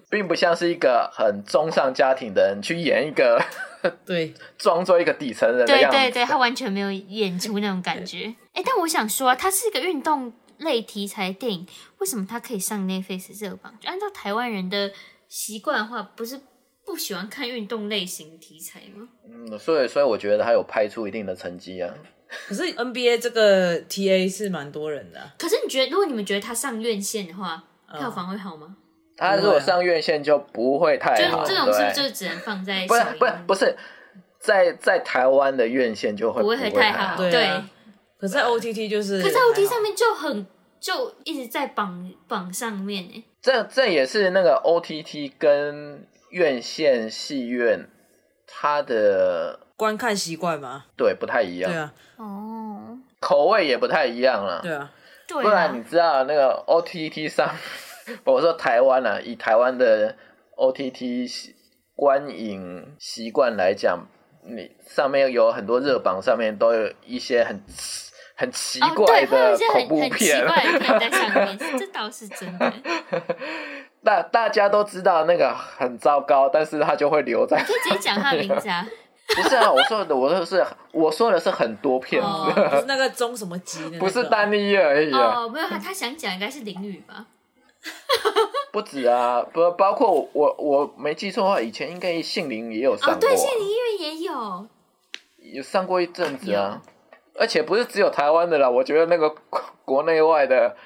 Speaker 4: 并不像是一个很中上家庭的人去演一个
Speaker 3: 对，
Speaker 4: 装作一个底层人的样子，
Speaker 1: 对对对，他完全没有演出那种感觉。哎、但我想说、啊，它是一个运动类题材电影，为什么它可以上 Netflix 热榜？就按照台湾人的习惯的话，不是不喜欢看运动类型题材吗？
Speaker 4: 嗯，所以所以我觉得他有拍出一定的成绩啊。
Speaker 3: 可是 NBA 这个 TA 是蛮多人的啊、
Speaker 1: 可是你觉得，如果你们觉得他上院线的话，
Speaker 3: 嗯
Speaker 1: 票房会好吗？
Speaker 4: 他如果上院线就不会太
Speaker 1: 就
Speaker 4: 好，
Speaker 1: 这种是不是就只能放在
Speaker 4: 不是不是不是，在在台湾的院线就会
Speaker 1: 不会
Speaker 4: 会
Speaker 1: 太好？
Speaker 3: 对啊。可是在 OTT 就是，
Speaker 1: 可是在 OTT 上面就很就一直在榜榜上面哎。
Speaker 4: 这这也是那个 OTT 跟院线戏院它的
Speaker 3: 观看习惯吗，
Speaker 4: 对不太一样，
Speaker 3: 对啊，
Speaker 1: 哦，
Speaker 4: 口味也不太一样了。
Speaker 3: 对啊，
Speaker 1: 对
Speaker 4: 不然你
Speaker 1: 啊，
Speaker 4: 知道那个 OTT 上，我说台湾啊，以台湾的 OTT 习观影习惯来讲，你上面有很多热榜，上面都有一些很很奇
Speaker 1: 哦，
Speaker 4: 怪的恐怖
Speaker 1: 很奇。怪的 片在上面，这倒是真的。
Speaker 4: 大大家都知道那个很糟糕，但是他就会留在。
Speaker 1: 可以直接讲他的名字啊。
Speaker 4: 不是啊，我说的我说的是我说的是很多片子，
Speaker 1: 哦
Speaker 3: 不是那个中什么吉的那个，
Speaker 4: 不是单一而已啊。
Speaker 1: 哦，没有他，他想讲应该是淋雨吧？
Speaker 4: 不止啊，不包括我我我没记错的话，以前应该杏林也有上
Speaker 1: 哦，
Speaker 4: 过、
Speaker 1: 对，
Speaker 4: 啊
Speaker 1: 现在音乐也有。
Speaker 4: 有上过一阵子啊。而且不是只有台湾的啦，我觉得那个国 国内外的，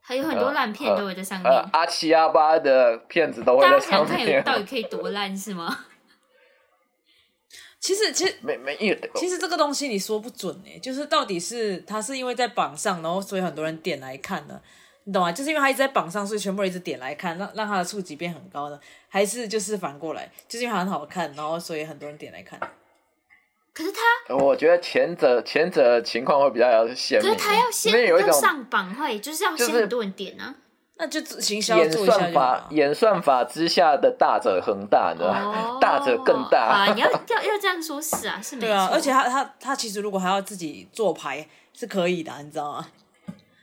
Speaker 1: 还有很多烂片都会在上面。
Speaker 4: 呃，阿七阿八的片子都会在
Speaker 1: 大家想
Speaker 4: 上面。
Speaker 1: 看有到底可以多烂是吗？
Speaker 3: 其实其实
Speaker 4: 没没有，
Speaker 3: 其实这个东西你说不准哎、就是到底是它是因为在榜上，然后所以很多人点来看呢，你懂吗？就是因为他一直在榜上，所以全部人一直点来看，让让他的触及变很高呢？还是就是反过来，就是因为很好看，然后所以很多人点来看？
Speaker 1: 可是他，
Speaker 4: 我觉得前者前者情况会比较鲜明。
Speaker 1: 可是他要先
Speaker 4: 有一种
Speaker 1: 要上榜会，就是要先很多人点啊。
Speaker 3: 那就行销
Speaker 4: 演算法。演算法之下的大者恒大，你知道吗？
Speaker 1: 哦，
Speaker 4: 大者更大。
Speaker 1: 啊！你要要要这样说，是啊，是没错。
Speaker 3: 对啊，而且他他他其实如果还要自己做牌是可以的啊，你知道吗？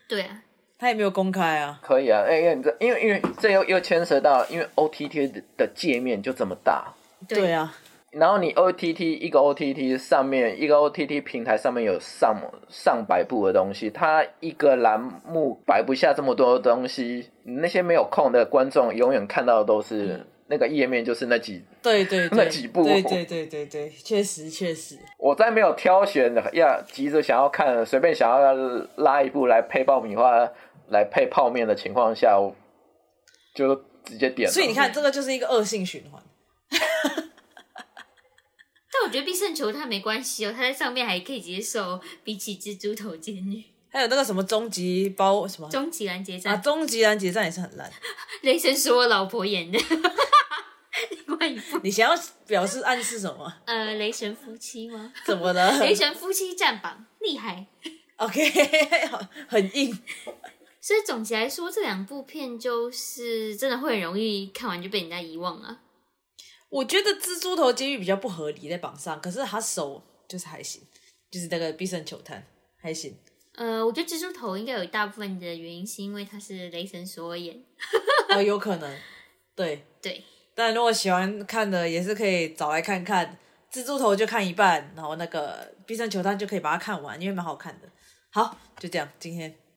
Speaker 1: 对啊，
Speaker 3: 他也没有公开啊。
Speaker 4: 可以啊，哎、因为你这因为因为这又又牵涉到，因为 OTT 的的界面就这么大，
Speaker 3: 对啊，
Speaker 4: 然后你 OTT 一个 OTT 上面一个 OTT 平台上面有上上百部的东西，它一个栏目摆不下这么多东西，那些没有空的观众永远看到的都是那个页面，就是那几。
Speaker 3: 对 对对，
Speaker 4: 那几部
Speaker 3: 对对对对对，确实确实。
Speaker 4: 我在没有挑选的要急着想要看，随便想要拉一部来配爆米花来配泡面的情况下，我就直接点了。
Speaker 3: 所以你看，这个就是一个恶性循环。
Speaker 1: 但我觉得必胜球它没关系哦，它在上面还可以接受，比起蜘蛛头监狱、
Speaker 3: 还有那个什么终极包什么
Speaker 1: 终极拦截战啊，
Speaker 3: 终极拦截战也是很烂。
Speaker 1: 雷神是我老婆演的，另外一部
Speaker 3: 你想要表示暗示什么？
Speaker 1: 呃，雷神夫妻吗？
Speaker 3: 怎么了
Speaker 1: 雷神夫妻战榜厉害。
Speaker 3: ？OK，很硬。
Speaker 1: 所以总结来说，这两部片就是真的会很容易看完就被人家遗忘啊。
Speaker 3: 我觉得蜘蛛头监狱比较不合理在榜上，可是他手就是还行，就是那个必胜球探还行。
Speaker 1: 呃，我觉得蜘蛛头应该有一大部分的原因是因为他是雷神所演，
Speaker 3: 哦，有可能，对。
Speaker 1: 对，
Speaker 3: 但如果喜欢看的，也是可以找来看看。蜘蛛头就看一半，然后那个必胜球探就可以把它看完，因为蛮好看的。好，就这样，今天